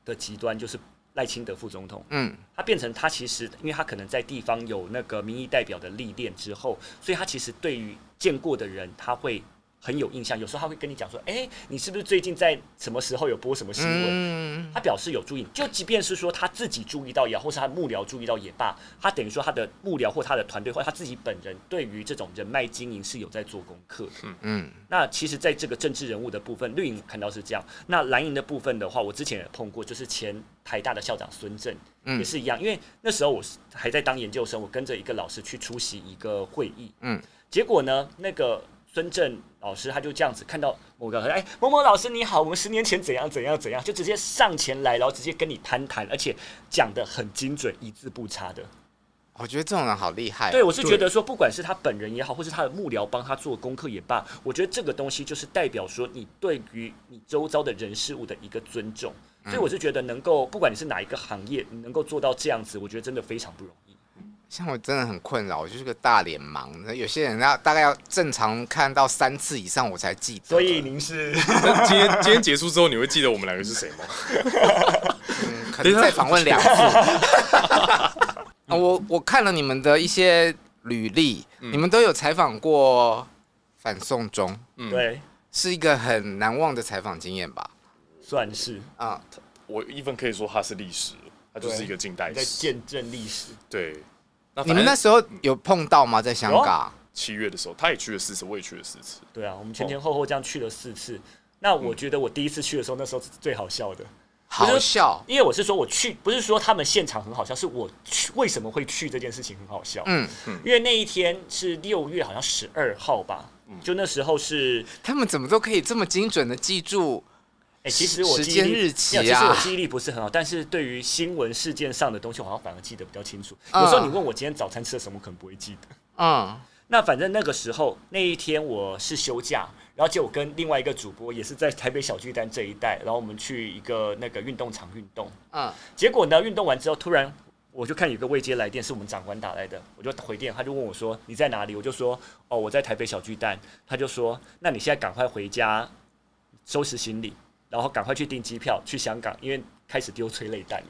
的极端就是赖清德副总统，嗯，他变成他其实，因为他可能在地方有那个民意代表的历练之后，所以他其实对于见过的人，他会。很有印象，有时候他会跟你讲说：“哎、欸，你是不是最近在什么时候有播什么新闻？”嗯、他表示有注意，就即便是说他自己注意到也好，或是他幕僚注意到也罢，他等于说他的幕僚或他的团队或他自己本人对于这种人脉经营是有在做功课的。嗯嗯。那其实，在这个政治人物的部分，绿营看到是这样。那蓝营的部分的话，我之前也碰过，就是前台大的校长孙正，也是一样。因为那时候我还在当研究生，我跟着一个老师去出席一个会议。嗯。结果呢，那个。孙正老师他就这样子看到某个哎，某某老师你好，我们十年前怎样怎样怎样，就直接上前来，然后直接跟你谈谈，而且讲的很精准，一字不差的。我觉得这种人好厉害啊。对，我是觉得说，不管是他本人也好，或是他的幕僚帮他做功课也罢，我觉得这个东西就是代表说你对于你周遭的人事物的一个尊重。所以我是觉得能够，不管你是哪一个行业，你能够做到这样子，我觉得真的非常不容易。像我真的很困扰，我就是个大脸盲。有些人要大概要正常看到三次以上，我才记得。所以您是？今天今天结束之后，你会记得我们两个是谁吗？嗯，可能再访问两次。我我看了你们的一些履历，嗯、你们都有采访过反送中，嗯，对，是一个很难忘的采访经验吧？算是啊，我一分可以说它是历史，它就是一个近代史，在见证历史，对。你们那时候有碰到吗？在香港七月的时候，他也去了四次，我也去了四次。对啊，我们前前后后这样去了四次。那我觉得我第一次去的时候，那时候是最好笑的。好笑，因为我是说我去，不是说他们现场很好笑，是我去为什么会去这件事情很好笑。嗯嗯，因为那一天是六月好像十二号吧，就那时候是他们怎么都可以这么精准的记住。哎，其实我记忆力，其实我记忆力不是很好，但是对于新闻事件上的东西，我好像反而记得比较清楚。有时候你问我今天早餐吃了什么，可能不会记得。嗯，那反正那个时候那一天我是休假，然后就我跟另外一个主播也是在台北小巨蛋这一带，然后我们去一个那个运动场运动。嗯，结果呢，运动完之后，突然我就看有个未接来电，是我们长官打来的，我就回电，他就问我说：“你在哪里？”我就说：“哦，我在台北小巨蛋。”他就说：“那你现在赶快回家收拾行李。”然后赶快去订机票去香港，因为开始丢催泪弹了。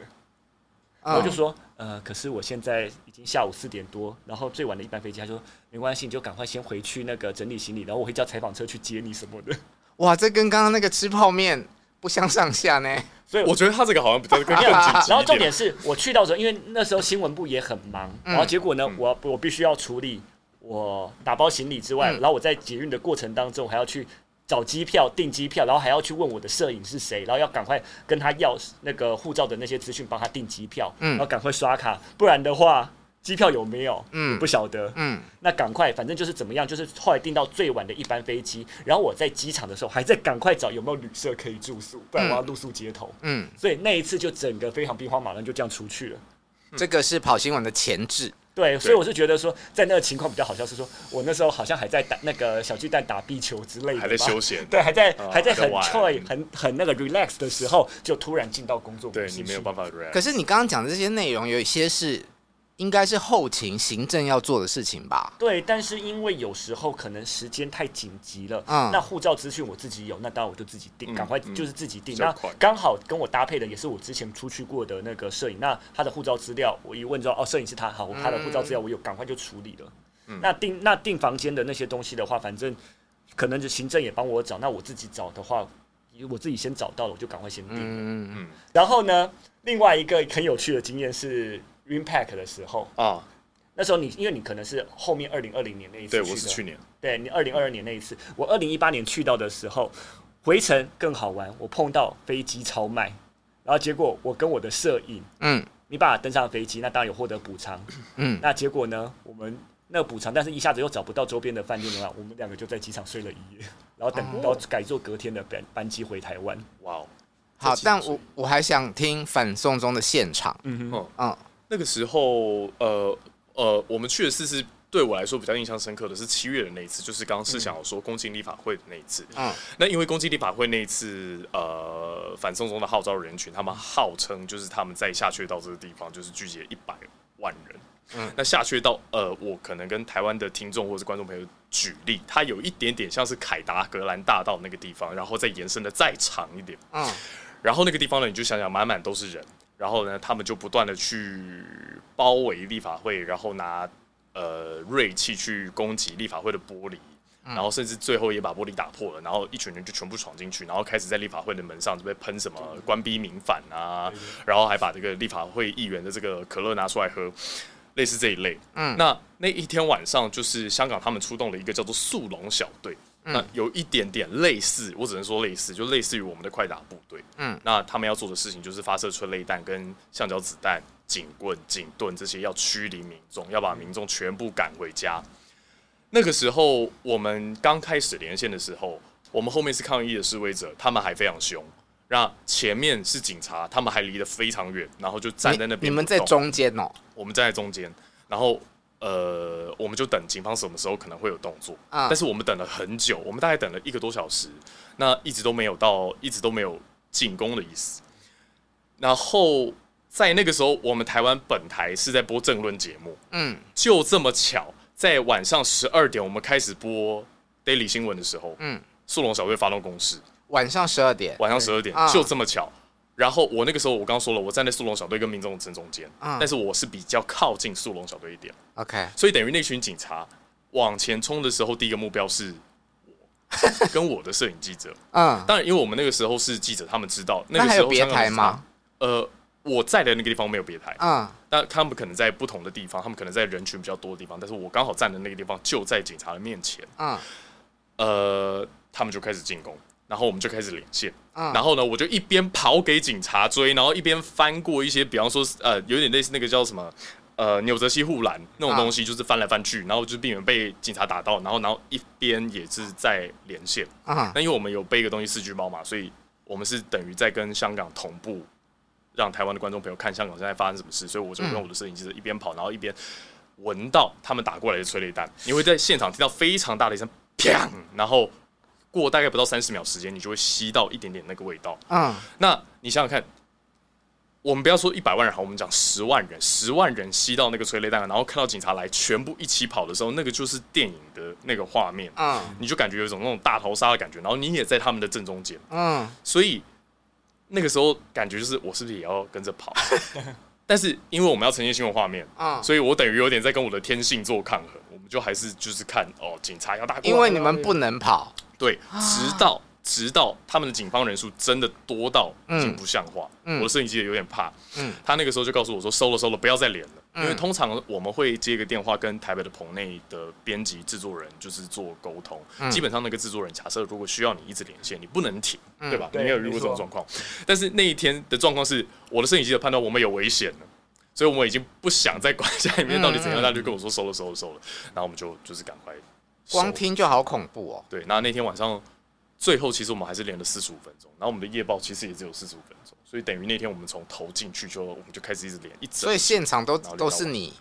然后就说，呃，可是我现在已经下午四点多，然后最晚的一班飞机，他说没关系，你就赶快先回去那个整理行李，然后我会叫采访车去接你什么的。哇，这跟刚刚那个吃泡面不相上下呢。所 以我觉得他这个好像比较更紧急。然后重点是我去到时候，因为那时候新闻部也很忙，然后结果呢，我我必须要处理我打包行李之外，然后我在捷运的过程当中还要去。找机票、订机票，然后还要去问我的摄影是谁，然后要赶快跟他要那个护照的那些资讯，帮他订机票，嗯，然后赶快刷卡，不然的话机票有没有？嗯，不晓得，嗯，那赶快，反正就是怎么样，就是后来订到最晚的一班飞机，然后我在机场的时候还在赶快找有没有旅社可以住宿，不然我要露宿街头，嗯，所以那一次就整个非常兵荒马乱，就这样出去了。这个是跑新闻的前置。对，所以我是觉得说，在那个情况比较好笑，是说我那时候好像还在打那个小巨蛋打壁球之类的，还在休闲，对，还在还在很 joy 很很那个 relax 的时候，就突然进到工作，对你没有办法 relax。可是你刚刚讲的这些内容，有一些是。应该是后勤行政要做的事情吧？对，但是因为有时候可能时间太紧急了，嗯，那护照资讯我自己有，那当然我就自己定，赶、嗯、快就是自己定。嗯、那刚好跟我搭配的也是我之前出去过的那个摄影，那他的护照资料我一问之后，哦，摄影师他好，我他的护照资料我有，赶快就处理了。嗯、那订那订房间的那些东西的话，反正可能就行政也帮我找，那我自己找的话，我自己先找到了，我就赶快先订。嗯嗯。然后呢，另外一个很有趣的经验是。Impact 的时候啊，那时候你因为你可能是后面二零二零年那一次，对，我是去年，对你二零二二年那一次，我二零一八年去到的时候，回程更好玩，我碰到飞机超卖，然后结果我跟我的摄影，嗯，没办法登上飞机，那当然有获得补偿。嗯，那结果呢？我们那个补偿，但是一下子又找不到周边的饭店的话，我们两个就在机场睡了一夜，然后等到改坐隔天的班班机回台湾。哇哦，好，但我我还想听反送中的现场。嗯哼，嗯嗯，那个时候，呃呃，我们去的是是。对我来说比较印象深刻的是七月的那一次，就是刚刚是想要说公进立法会的那一次。嗯，那因为公进立法会那一次，呃，反送中的号召人群，他们号称就是他们在下去到这个地方，就是聚集了一百万人。嗯，那下去到呃，我可能跟台湾的听众或者是观众朋友举例，它有一点点像是凯达格兰大道那个地方，然后再延伸的再长一点。嗯，然后那个地方呢，你就想想满满都是人，然后呢，他们就不断的去包围立法会，然后拿。呃，锐器去攻击立法会的玻璃，然后甚至最后也把玻璃打破了，然后一群人就全部闯进去，然后开始在立法会的门上就被喷什么官逼民反啊，然后还把这个立法会议员的这个可乐拿出来喝，类似这一类。嗯，那那一天晚上就是香港他们出动了一个叫做速龙小队，那有一点点类似，我只能说类似，就类似于我们的快打部队。嗯，那他们要做的事情就是发射催泪弹跟橡胶子弹。警棍、警盾这些要驱离民众，要把民众全部赶回家。那个时候，我们刚开始连线的时候，我们后面是抗议的示威者，他们还非常凶。那前面是警察，他们还离得非常远，然后就站在那边。你们在中间哦？我们站在中间，然后呃，我们就等警方什么时候可能会有动作。嗯。但是我们等了很久，我们大概等了一个多小时，那一直都没有到，一直都没有进攻的意思。然后。在那个时候，我们台湾本台是在播政论节目，嗯，就这么巧，在晚上十二点我们开始播 Daily 新闻的时候，嗯，速龙小队发动攻势，晚上十二点，晚上十二点，就这么巧。然后我那个时候，我刚刚说了，我站在速龙小队跟民众的正中间，但是我是比较靠近速龙小队一点，OK，所以等于那群警察往前冲的时候，第一个目标是我跟我的摄影记者，嗯，当然，因为我们那个时候是记者，他们知道那个时候还有别台吗？呃。我在的那个地方没有别台，嗯，但他们可能在不同的地方，他们可能在人群比较多的地方，但是我刚好站的那个地方就在警察的面前，嗯，呃，他们就开始进攻，然后我们就开始连线，嗯，然后呢，我就一边跑给警察追，然后一边翻过一些，比方说，呃，有点类似那个叫什么，呃，纽泽西护栏那种东西，就是翻来翻去，然后就避免被警察打到，然后，然后一边也是在连线，嗯，那因为我们有背一个东西四 G 猫嘛，所以我们是等于在跟香港同步。让台湾的观众朋友看香港现在发生什么事，所以我就用我的摄影机一边跑，然后一边闻到他们打过来的催泪弹。你会在现场听到非常大的一声“砰”，然后过大概不到三十秒时间，你就会吸到一点点那个味道。嗯，那你想想看，我们不要说一百万人好，我们讲十万人，十万人吸到那个催泪弹，然后看到警察来，全部一起跑的时候，那个就是电影的那个画面。嗯，你就感觉有一种那种大逃杀的感觉，然后你也在他们的正中间。嗯，所以。那个时候感觉就是我是不是也要跟着跑？但是因为我们要呈现新闻画面，嗯，所以我等于有点在跟我的天性做抗衡。我们就还是就是看哦，警察要打因为你们不能跑，对，直到直到他们的警方人数真的多到已经不像话，我的摄影机也有点怕，嗯，他那个时候就告诉我说收了收了，不要再连了。因为通常我们会接一个电话跟台北的棚内的编辑制作人就是做沟通，基本上那个制作人假设如果需要你一直连线，你不能停，对吧？你没有遇过这种状况。但是那一天的状况是，我的摄影机的判断我们有危险了，所以我们已经不想再管家里面到底怎样，他就跟我说收了收了收了，然后我们就就是赶快。光听就好恐怖哦。对，那那天晚上最后其实我们还是连了四十五分钟，然后我们的夜报其实也只有四十五分钟。所以等于那天我们从头进去就我们就开始一直连一直，所以现场都都是你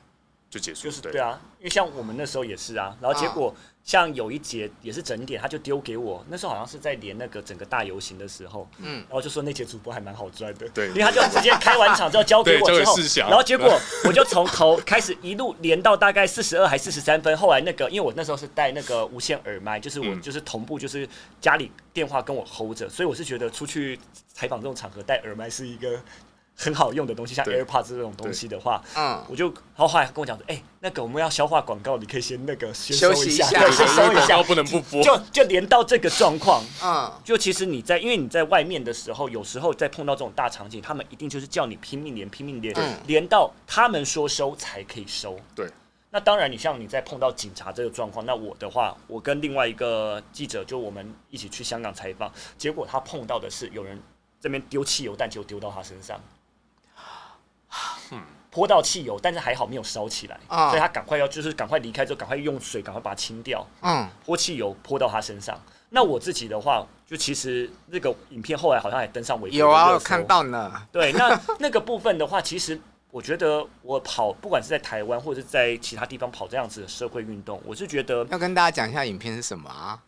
就结束，就是对啊，因为像我们那时候也是啊，然后结果像有一节也是整点，他就丢给我，那时候好像是在连那个整个大游行的时候，嗯，然后就说那节主播还蛮好赚的，对，因为他就直接开完场之后交给我之后，然后结果 我就从头开始一路连到大概四十二还四十三分，后来那个因为我那时候是带那个无线耳麦，就是我就是同步就是家里电话跟我 hold 着，所以我是觉得出去。采访这种场合戴耳麦是一个很好用的东西，像 AirPods 这种东西的话，嗯，我就然后后来跟我讲说，哎、欸，那个我们要消化广告，你可以先那个先收一下，对，先收一下，不能不播，就就连到这个状况，嗯，就其实你在因为你在外面的时候，有时候在碰到这种大场景，他们一定就是叫你拼命连，拼命连，对连到他们说收才可以收，对。那当然，你像你在碰到警察这个状况，那我的话，我跟另外一个记者就我们一起去香港采访，结果他碰到的是有人。这边丢汽油弹就丢到他身上，泼到汽油，但是还好没有烧起来，啊所以他赶快要就是赶快离开之后，赶快用水赶快把它清掉，嗯，泼汽油泼到他身上。那我自己的话，就其实那个影片后来好像还登上微博，有啊，我看。到呢。对，那 那个部分的话，其实我觉得我跑，不管是在台湾或者是在其他地方跑这样子的社会运动，我是觉得要跟大家讲一下影片是什么啊？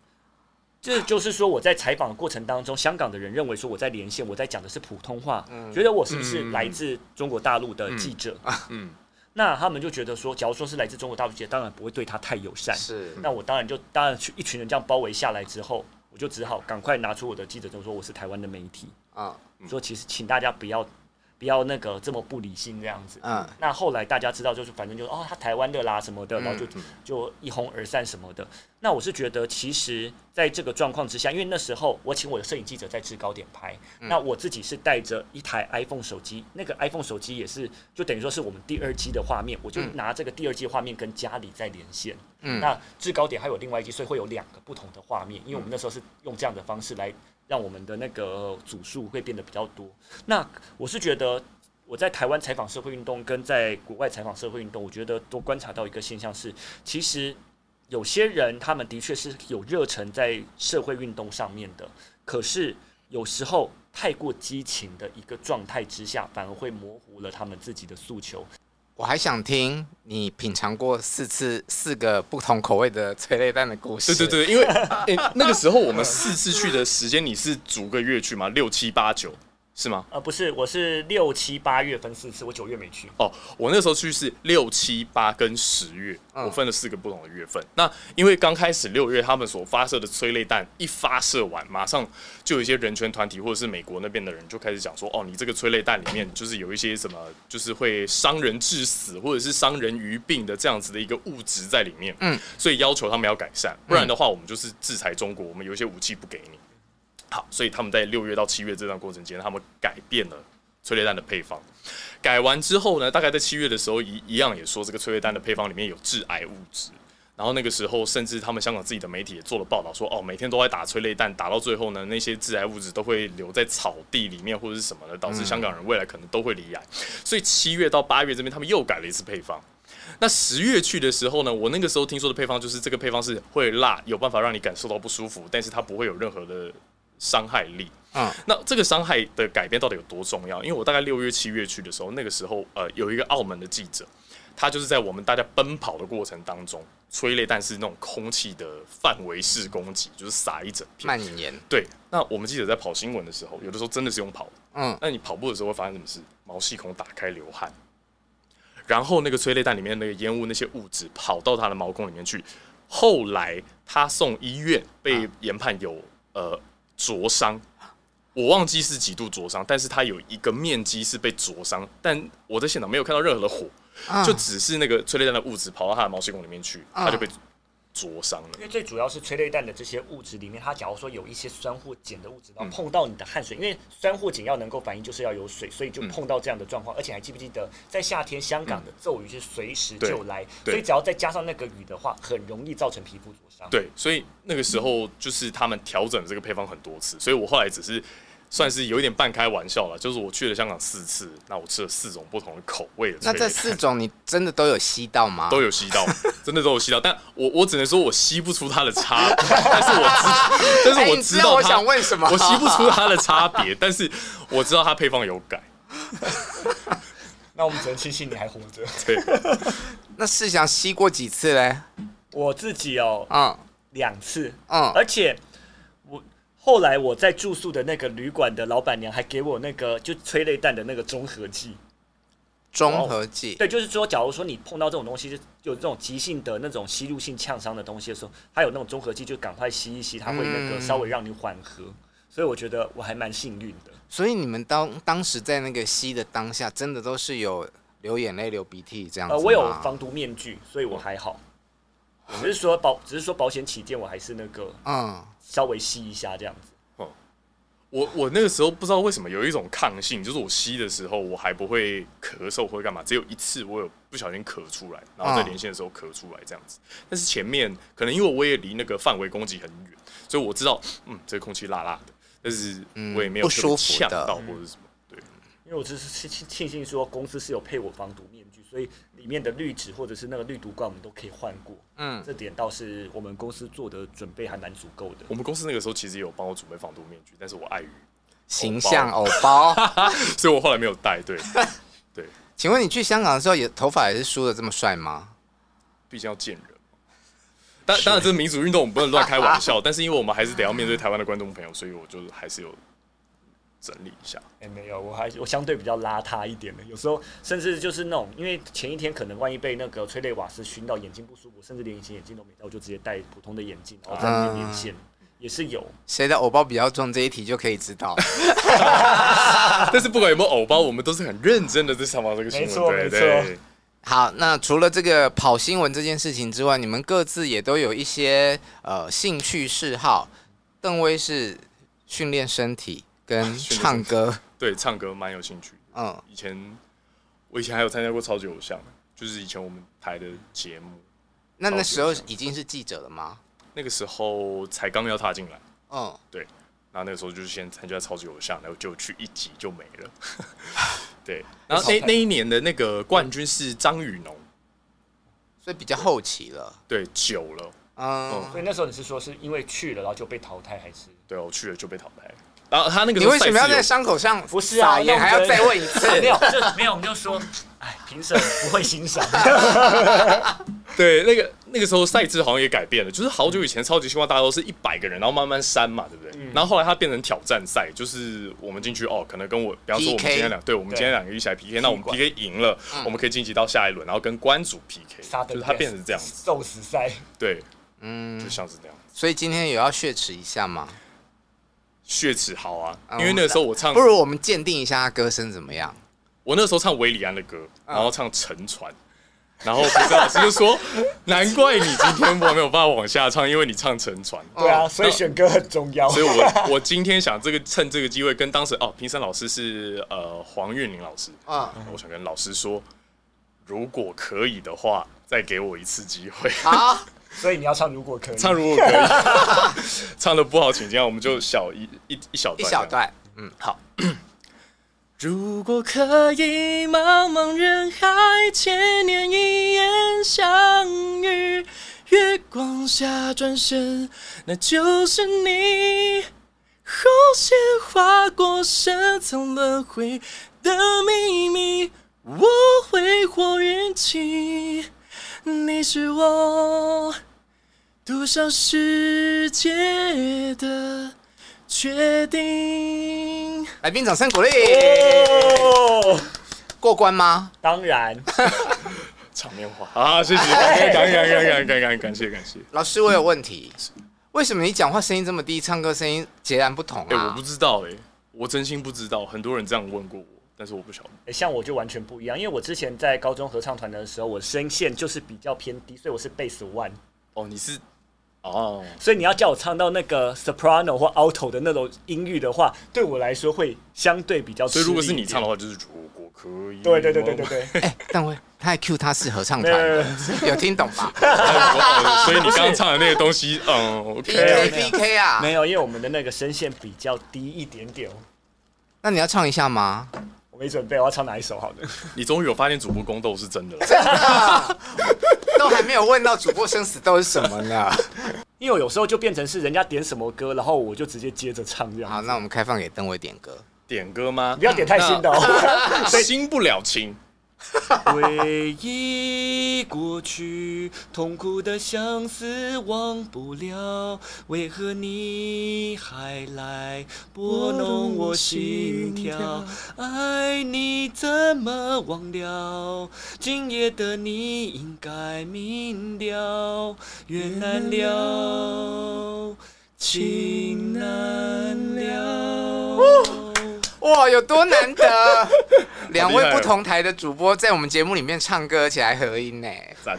这就是说，我在采访的过程当中，香港的人认为说我在连线，我在讲的是普通话，嗯觉得我是不是来自中国大陆的记者？嗯，那他们就觉得说，假如说是来自中国大陆记者，当然不会对他太友善。是，那我当然就当然去一群人这样包围下来之后，我就只好赶快拿出我的记者证，说我是台湾的媒体，嗯说其实请大家不要不要那个这么不理性这样子。嗯，那后来大家知道，就是反正就是哦，他台湾的啦什么的，然后就嗯就一哄而散什么的。那我是觉得，其实在这个状况之下，因为那时候我请我的摄影记者在制高点拍，嗯那我自己是带着一台 iPhone 手机，那个 iPhone 手机也是就等于说是我们第二机的画面，我就拿这个第二机画面跟家里在连线。嗯那制高点还有另外一机，所以会有两个不同的画面，因为我们那时候是用这样的方式来让我们的那个组数会变得比较多。那我是觉得。我在台湾采访社会运动，跟在国外采访社会运动，我觉得都观察到一个现象是，其实有些人他们的确是有热忱在社会运动上面的，可是有时候太过激情的一个状态之下，反而会模糊了他们自己的诉求。我还想听你品尝过四次四个不同口味的催泪弹的故事。对对对，因为 诶那个时候我们四次去的时间，你是逐个月去吗？六七八九是吗？呃，不是，我是六七八月分四次，我九月没去。哦，我那时候去是六七八跟十月，嗯我分了四个不同的月份。那因为刚开始六月他们所发射的催泪弹一发射完，马上就有一些人权团体或者是美国那边的人就开始讲说，哦，你这个催泪弹里面就是有一些什么，就是会伤人致死或者是伤人于病的这样子的一个物质在里面。嗯，所以要求他们要改善，不然的话我们就是制裁中国，我们有一些武器不给你。好，所以他们在六月到七月这段过程间，他们改变了催泪弹的配方。改完之后呢，大概在七月的时候一一样也说这个催泪弹的配方里面有致癌物质。然后那个时候，甚至他们香港自己的媒体也做了报道说，哦，每天都在打催泪弹，打到最后呢，那些致癌物质都会留在草地里面或者是什么的，导致香港人未来可能都会罹癌。所以七月到八月这边，他们又改了一次配方。那十月去的时候呢，我那个时候听说的配方就是这个配方是会辣，有办法让你感受到不舒服，但是它不会有任何的伤害力。嗯，那这个伤害的改变到底有多重要？因为我大概六月、七月去的时候，那个时候呃，有一个澳门的记者，他就是在我们大家奔跑的过程当中，催泪弹是那种空气的范围式攻击，就是撒一整片。蔓延。对，那我们记者在跑新闻的时候，有的时候真的是用跑的。嗯，那你跑步的时候会发生什么事？毛细孔打开流汗，然后那个催泪弹里面那个烟雾那些物质跑到他的毛孔里面去。后来他送医院，被研判有呃灼伤，我忘记是几度灼伤，但是它有一个面积是被灼伤，但我在现场没有看到任何的火，嗯。就只是那个催泪弹的物质跑到他的毛细孔里面去，他就被灼伤了。因为最主要是催泪弹的这些物质里面，它假如说有一些酸或碱的物质，然后碰到你的汗水，因为酸或碱要能够反应，就是要有水，所以就碰到这样的状况。而且还记不记得，在夏天香港的骤雨是随时就来，对所以只要再加上那个雨的话，很容易造成皮肤灼伤。对，所以那个时候就是他们调整这个配方很多次，所以我后来只是算是有一点半开玩笑了，就是我去了香港四次，那我吃了四种不同的口味的。那这四种你真的都有吸到吗？都有吸到，真的都有吸到，但我我只能说我吸不出它的差别，但是我知，但是我知道我知道它，想问什么我吸不出它的差别，但是我知道它配方有改，那我们只能庆幸你还活着。对，那世祥吸过几次嘞？我自己哦，嗯两次，嗯，而且我后来我在住宿的那个旅馆的老板娘还给我那个就催泪弹的那个中和剂。中和剂。对，就是说，假如说你碰到这种东西，就有这种急性的那种吸入性呛伤的东西的时候，还有那种中和剂，就赶快吸一吸，它会那个稍微让你缓和。所以我觉得我还蛮幸运的。所以你们当当时在那个吸的当下，真的都是有流眼泪、流鼻涕这样子吗？呃，我有防毒面具，所以我还好。只是说保，只是说保险起见，我还是那个嗯，稍微吸一下这样子。哦我我那个时候不知道为什么有一种抗性，就是我吸的时候我还不会咳嗽或者干嘛，只有一次我有不小心咳出来，然后在连线的时候咳出来这样子。但是前面可能因为我也离那个范围攻击很远，所以我知道，嗯，这个空气辣辣的，但是我也没有不舒服呛到或者什么。对，因因为我只是庆庆幸说公司是有配我防毒面具，所以里面的滤纸或者是那个滤毒罐我们都可以换过。嗯，这点倒是我们公司做的准备还蛮足够的。我们公司那个时候其实有帮我准备防毒面具，但是我碍于形象偶包，所以我后来没有戴。对，对。请问你去香港的时候，也头发也是梳的这么帅吗？毕竟要见人。当当然，这个民主运动我们不能乱开玩笑，但是因为我们还是得要面对台湾的观众朋友，所以我就还是有。整理一下，哎、欸，没有，我还我相对比较邋遢一点的，有时候甚至就是那种，因为前一天可能万一被那个催泪瓦斯熏到眼睛不舒服，甚至连隐形眼镜都没戴，我就直接戴普通的眼镜，然后在那边连线，嗯、也是有。谁的偶包比较重？这一题就可以知道。但是不管有没有偶包，我们都是很认真的在上报这个新闻。没错，对对对。没错。好，那除了这个跑新闻这件事情之外，你们各自也都有一些呃兴趣嗜好。邓威是训练身体。跟 唱歌，对，唱歌蛮有兴趣。嗯，以前我以前还有参加过超级偶像，就是以前我们台的节目。那那时候已经是记者了吗？那个时候才刚要踏进来。嗯，对。然后那个时候就是先参加超级偶像，然后就去一集就没了。对。然后那那一年的那个冠军是张雨农，所以比较后期了。对，久了。嗯。所以那时候你是说是因为去了然后就被淘汰，还是？对，我去了就被淘汰。然后他那个，你为什么要在伤口上？不是啊，也还要再问一次？没有，没有，我们就说，哎，评审不会欣赏。对，那个那个时候赛制好像也改变了，就是好久以前超级星光大道是一百个人，然后慢慢删嘛，对不对？嗯、然后后来它变成挑战赛，就是我们进去哦，可能跟我，比方说我们今天两，对，我们今天两个一起来 PK，那我们 PK 赢了，嗯、我们可以晋级到下一轮，然后跟关主 PK，就是它变成这样子，受死赛。对，嗯，就像是这样。所以今天有要血耻一下吗？血池好啊，因为那个时候我唱，不如我们鉴定一下他歌声怎么样。我那时候唱韦礼安的歌，然后唱沉船，然后评审老师就说：“ 难怪你今天我没有办法往下唱，因为你唱沉船。”对啊，所以选歌很重要。所以我我今天想这个趁这个机会跟当时哦评审老师是呃黄韵玲老师啊，我想跟老师说，如果可以的话，再给我一次机会。好。所以你要唱，如果可以唱，如果可以 唱的不好，请这样，我们就小一一一小段，一小段，嗯，好。如果可以，茫茫人海，千年一眼相遇，月光下转身，那就是你。红线划过深藏轮回的秘密，我挥霍运气。你是我赌上世界的决定。来宾掌声鼓励。哦、过关吗？当然。场面话啊，谢谢，感感感感感感感谢感谢。老师，我有问题，为什么你讲话声音这么低，唱歌声音截然不同啊？哎、欸，我不知道哎、欸，我真心不知道，很多人这样问过我。但是我不晓得，欸，像我就完全不一样，因为我之前在高中合唱团的时候，我声线就是比较偏低，所以我是 bass one。哦，你是哦，所以你要叫我唱到那个 soprano 或 alto 的那种音域的话，对我来说会相对比较。所以如果是你唱的话，就是如果可以。对对对对对对。哎，但我他还 cue 他是合唱团，有听懂吧？所以你刚刚唱的那个东西，嗯 PK 啊，没有，因为我们的那个声线比较低一点点。那你要唱一下吗？没准备，我要唱哪一首？好的，你终于有发现主播宫斗是真的了，真的，都还没有问到主播生死斗是什么呢？因为有时候就变成是人家点什么歌，然后我就直接接着唱这样。好，那我们开放给邓伟点歌，点歌吗？不要点太新的哦，新不了情。回忆过去，痛苦的相思忘不了，为何你还来拨弄我心跳？爱你怎么忘了？今夜的你应该明了，缘难了，情难了。哇，有多难得！两位不同台的主播在我们节目里面唱歌，而且还合音呢，赞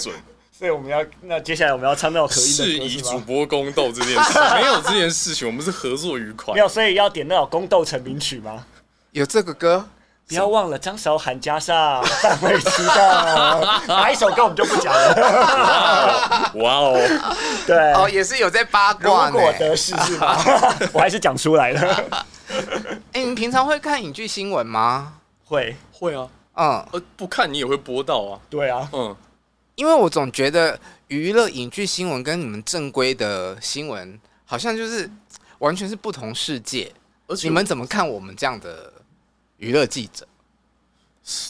准。所以我们要，那接下来我们要唱那种合音的歌，是以主播宫斗这件事，没有这件事情，我们是合作愉快。没有，所以要点那首宫斗成名曲吗？有这个歌，不要忘了张韶涵加上范玮琪的 哪一首歌，我们就不讲了。哇哦，对，哦，也是有在八卦。如果得势是吗？我还是讲出来了。哎、欸，你们平常会看影剧新闻吗？会，会啊，嗯，呃，不看你也会播到啊。对啊，嗯，因为我总觉得娱乐影剧新闻跟你们正规的新闻好像就是完全是不同世界。而且你们怎么看我们这样的娱乐记者？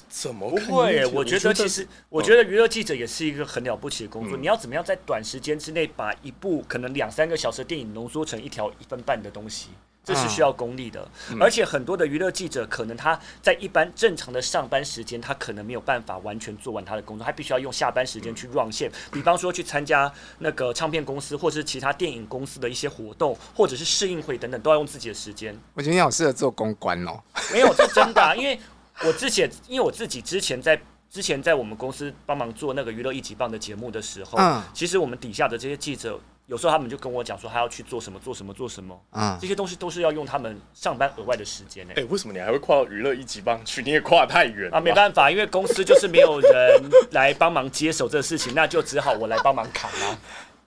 怎么不会？我觉得其实，我觉得娱乐记者也是一个很了不起的工作。你要怎么样在短时间之内把一部可能两三个小时的电影浓缩成一条一分半的东西？这是需要功力的。而且很多的娱乐记者，可能他在一般正常的上班时间，他可能没有办法完全做完他的工作，他必须要用下班时间去 run 线。比方说去参加那个唱片公司或是其他电影公司的一些活动，或者是试映会等等，都要用自己的时间。我觉得你好适合做公关哦。没有，这真的啊，因为。我之前，因为我自己之前在之前在我们公司帮忙做那个娱乐一级棒的节目的时候，嗯，其实我们底下的这些记者，有时候他们就跟我讲说，他要去做什么，做什么，做什么，嗯，这些东西都是要用他们上班额外的时间呢。哎，为什么你还会跨到娱乐一级棒去？你也跨太远啊！没办法，因为公司就是没有人来帮忙接手这个事情，那就只好我来帮忙扛啊。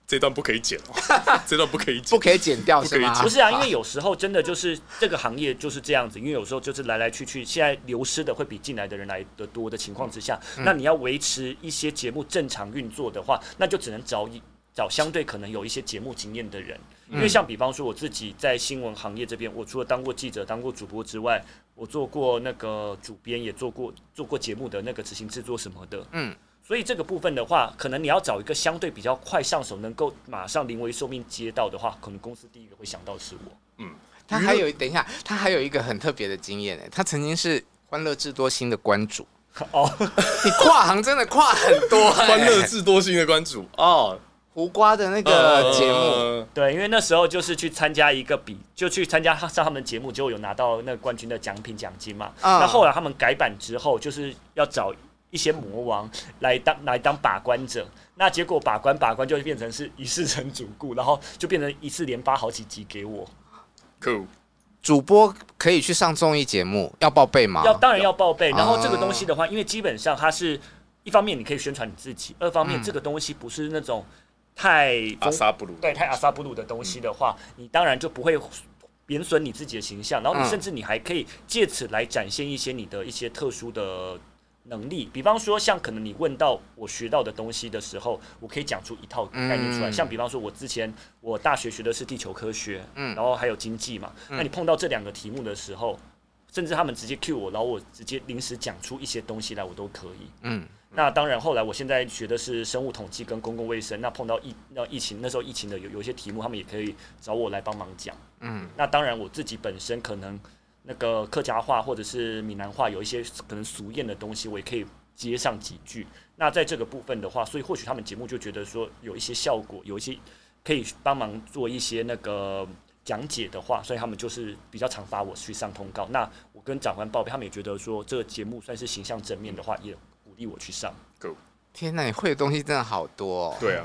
这段不可以剪哦，这段不可以剪，不可以剪掉是吗？不是啊，因为有时候真的就是这个行业就是这样子，因为有时候就是来来去去，现在流失的会比进来的人来的多的情况之下，嗯、那你要维持一些节目正常运作的话，那就只能找一找相对可能有一些节目经验的人，因为像比方说我自己在新闻行业这边，我除了当过记者、当过主播之外，我做过那个主编，也做过做过节目的那个执行制作什么的，嗯。所以这个部分的话，可能你要找一个相对比较快上手，能够马上临危受命接到的话，可能公司第一个会想到是我。嗯，他还有等一下，他还有一个很特别的经验诶，他曾经是《欢乐智多星》的关主。哦，你跨行真的跨很多。《欢乐智多星》的关主哦，胡瓜的那个节目。呃、对，因为那时候就是去参加一个比，就去参加上他们节目，就有拿到那个冠军的奖品奖金嘛。嗯、那后来他们改版之后，就是要找。一些魔王来当来当把关者，那结果把关把关就会变成是一世成主顾，然后就变成一次连发好几集给我。Cool，主播可以去上综艺节目，要报备吗？要，当然要报备。然后这个东西的话，因为基本上它是一方面你可以宣传你自己，二方面这个东西不是那种太阿萨布鲁，对，太阿萨布鲁的东西的话，你当然就不会贬损你自己的形象，然后你甚至你还可以借此来展现一些你的一些特殊的。能力，比方说，像可能你问到我学到的东西的时候，我可以讲出一套概念出来。嗯、像比方说，我之前我大学学的是地球科学，嗯，然后还有经济嘛。嗯、那你碰到这两个题目的时候，甚至他们直接 cue 我，然后我直接临时讲出一些东西来，我都可以。嗯，那当然，后来我现在学的是生物统计跟公共卫生。那碰到疫那疫情那时候疫情的有有一些题目，他们也可以找我来帮忙讲。嗯，那当然我自己本身可能。那个客家话或者是闽南话有一些可能俗谚的东西，我也可以接上几句。那在这个部分的话，所以或许他们节目就觉得说有一些效果，有一些可以帮忙做一些那个讲解的话，所以他们就是比较常发我去上通告。那我跟长官报备，他们也觉得说这个节目算是形象正面的话，也鼓励我去上。Go！天哪，你会的东西真的好多哦。对啊。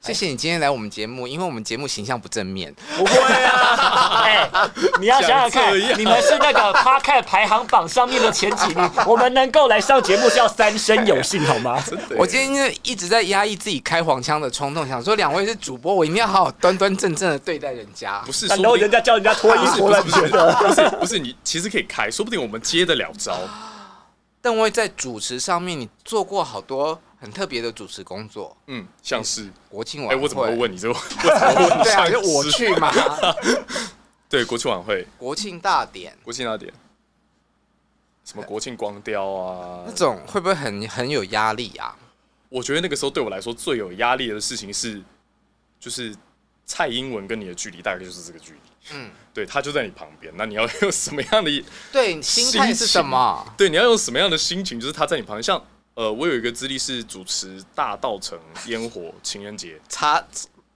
谢谢你今天来我们节目，因为我们节目形象不正面。不会啊，哎，你要想想看，你们是那个 Podcast 排行榜上面的前几名，我们能够来上节目是要三生有幸，好吗？我今天一直在压抑自己开黄腔的冲动，想说两位是主播，我一定要好好端端正正的对待人家。不是，然后人家叫人家脱衣服了，你觉得？不是，不是，你其实可以开，说不定我们接得了招。但我在主持上面，你做过好多。很特别的主持工作，嗯，像是国庆晚会。哎，我怎么会问你这个？对啊，就我去嘛。对，国庆晚会，国庆大典，国庆大典，什么国庆光雕啊？那种会不会很很有压力啊？我觉得那个时候对我来说最有压力的事情是，就是蔡英文跟你的距离大概就是这个距离。嗯，对，他就在你旁边，那你要用什么样的 对心态是什么？对，你要用什么样的心情？就是他在你旁边，像。呃，我有一个资历是主持大道城烟火情人节，差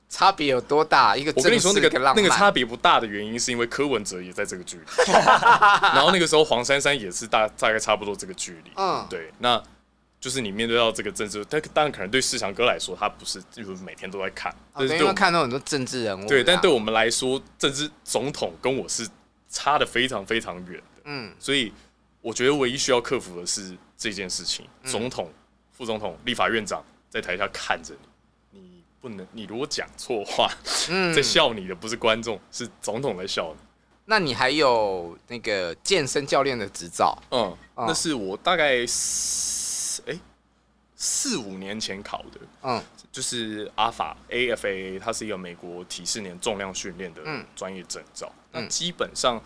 差别有多大？一个我跟你说，那个那个差别不大的原因，是因为柯文哲也在这个距离，然后那个时候黄珊珊也是大大概差不多这个距离。嗯，对，那就是你面对到这个政治，但当然可能对世强哥来说，他不是就是每天都在看，哦、对，因为看到很多政治人物。对，但对我们来说，政治总统跟我是差的非常非常远的。嗯，所以我觉得唯一需要克服的是。这件事情，总统、副总统、立法院长在台下看着你，你不能，你如果讲错话，嗯、在笑你的不是观众，是总统在笑你。那你还有那个健身教练的执照？嗯，哦那是我大概四五年前考的，嗯就是阿法 AFAA，它是一个美国体适年重量训练的嗯专业证照。嗯那基本上，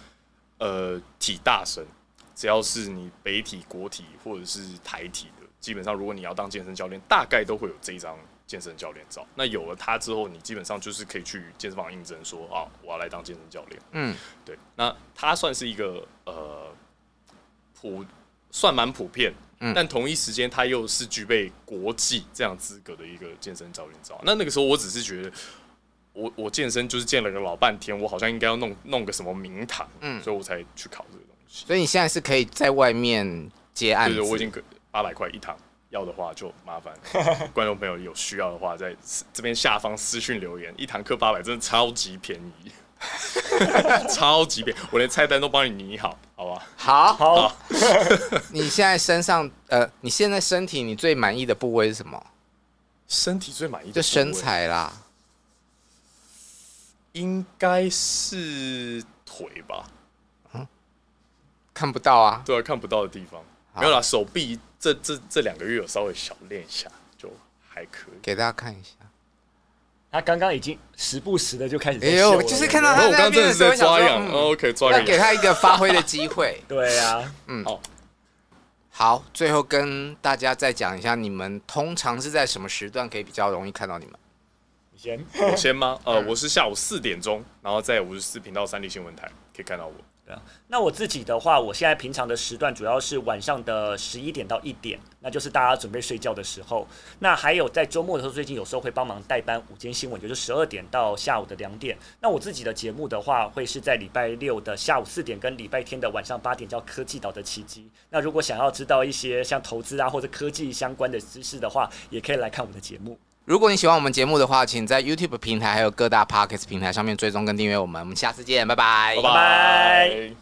呃，体大生只要是你北体、国体或者是台体的，基本上如果你要当健身教练，大概都会有这一张健身教练照。那有了它之后，你基本上就是可以去健身房应征，说啊，我要来当健身教练。嗯对，那它算是一个呃普算蛮普遍，嗯但同一时间他又是具备国际这样资格的一个健身教练照。那那个时候我只是觉得我，我我健身就是健了个老半天，我好像应该要弄弄个什么名堂，嗯所以我才去考这个东西。所以你现在是可以在外面接案子，对对，我已经八百块一堂，要的话就麻烦 观众朋友有需要的话，在这边下方私讯留言，一堂课八百，真的超级便宜。超级便宜，我连菜单都帮你拟好，好吧？好。好，你现在身上呃，你现在身体你最满意的部位是什么？身体最满意的就身材啦。应该是腿吧？看不到啊。对啊，看不到的地方没有啦，手臂这这这两个月有稍微小练一下，就还可以。给大家看一下。他刚刚已经时不时的就开始哎呦就是看到他然后我刚刚真的是在抓痒、，OK，抓痒。要给他一个发挥的机会。对啊，嗯好，最后跟大家再讲一下，你们通常是在什么时段可以比较容易看到你们？你先。我先吗？呃，嗯我是下午四点钟，然后在五十四频道三立新闻台可以看到我。对啊，那我自己的话，我现在平常的时段主要是晚上的十一点到一点，那就是大家准备睡觉的时候。那还有在周末的时候，最近有时候会帮忙代班午间新闻，就是十二点到下午的两点。那我自己的节目的话，会是在礼拜六的下午四点跟礼拜天的晚上八点，叫科技岛的奇迹。那如果想要知道一些像投资啊或者科技相关的知识的话，也可以来看我的节目。如果你喜欢我们节目的话，请在 YouTube 平台还有各大 Podcast 平台上面追踪跟订阅我们。我们下次见，拜拜。拜拜。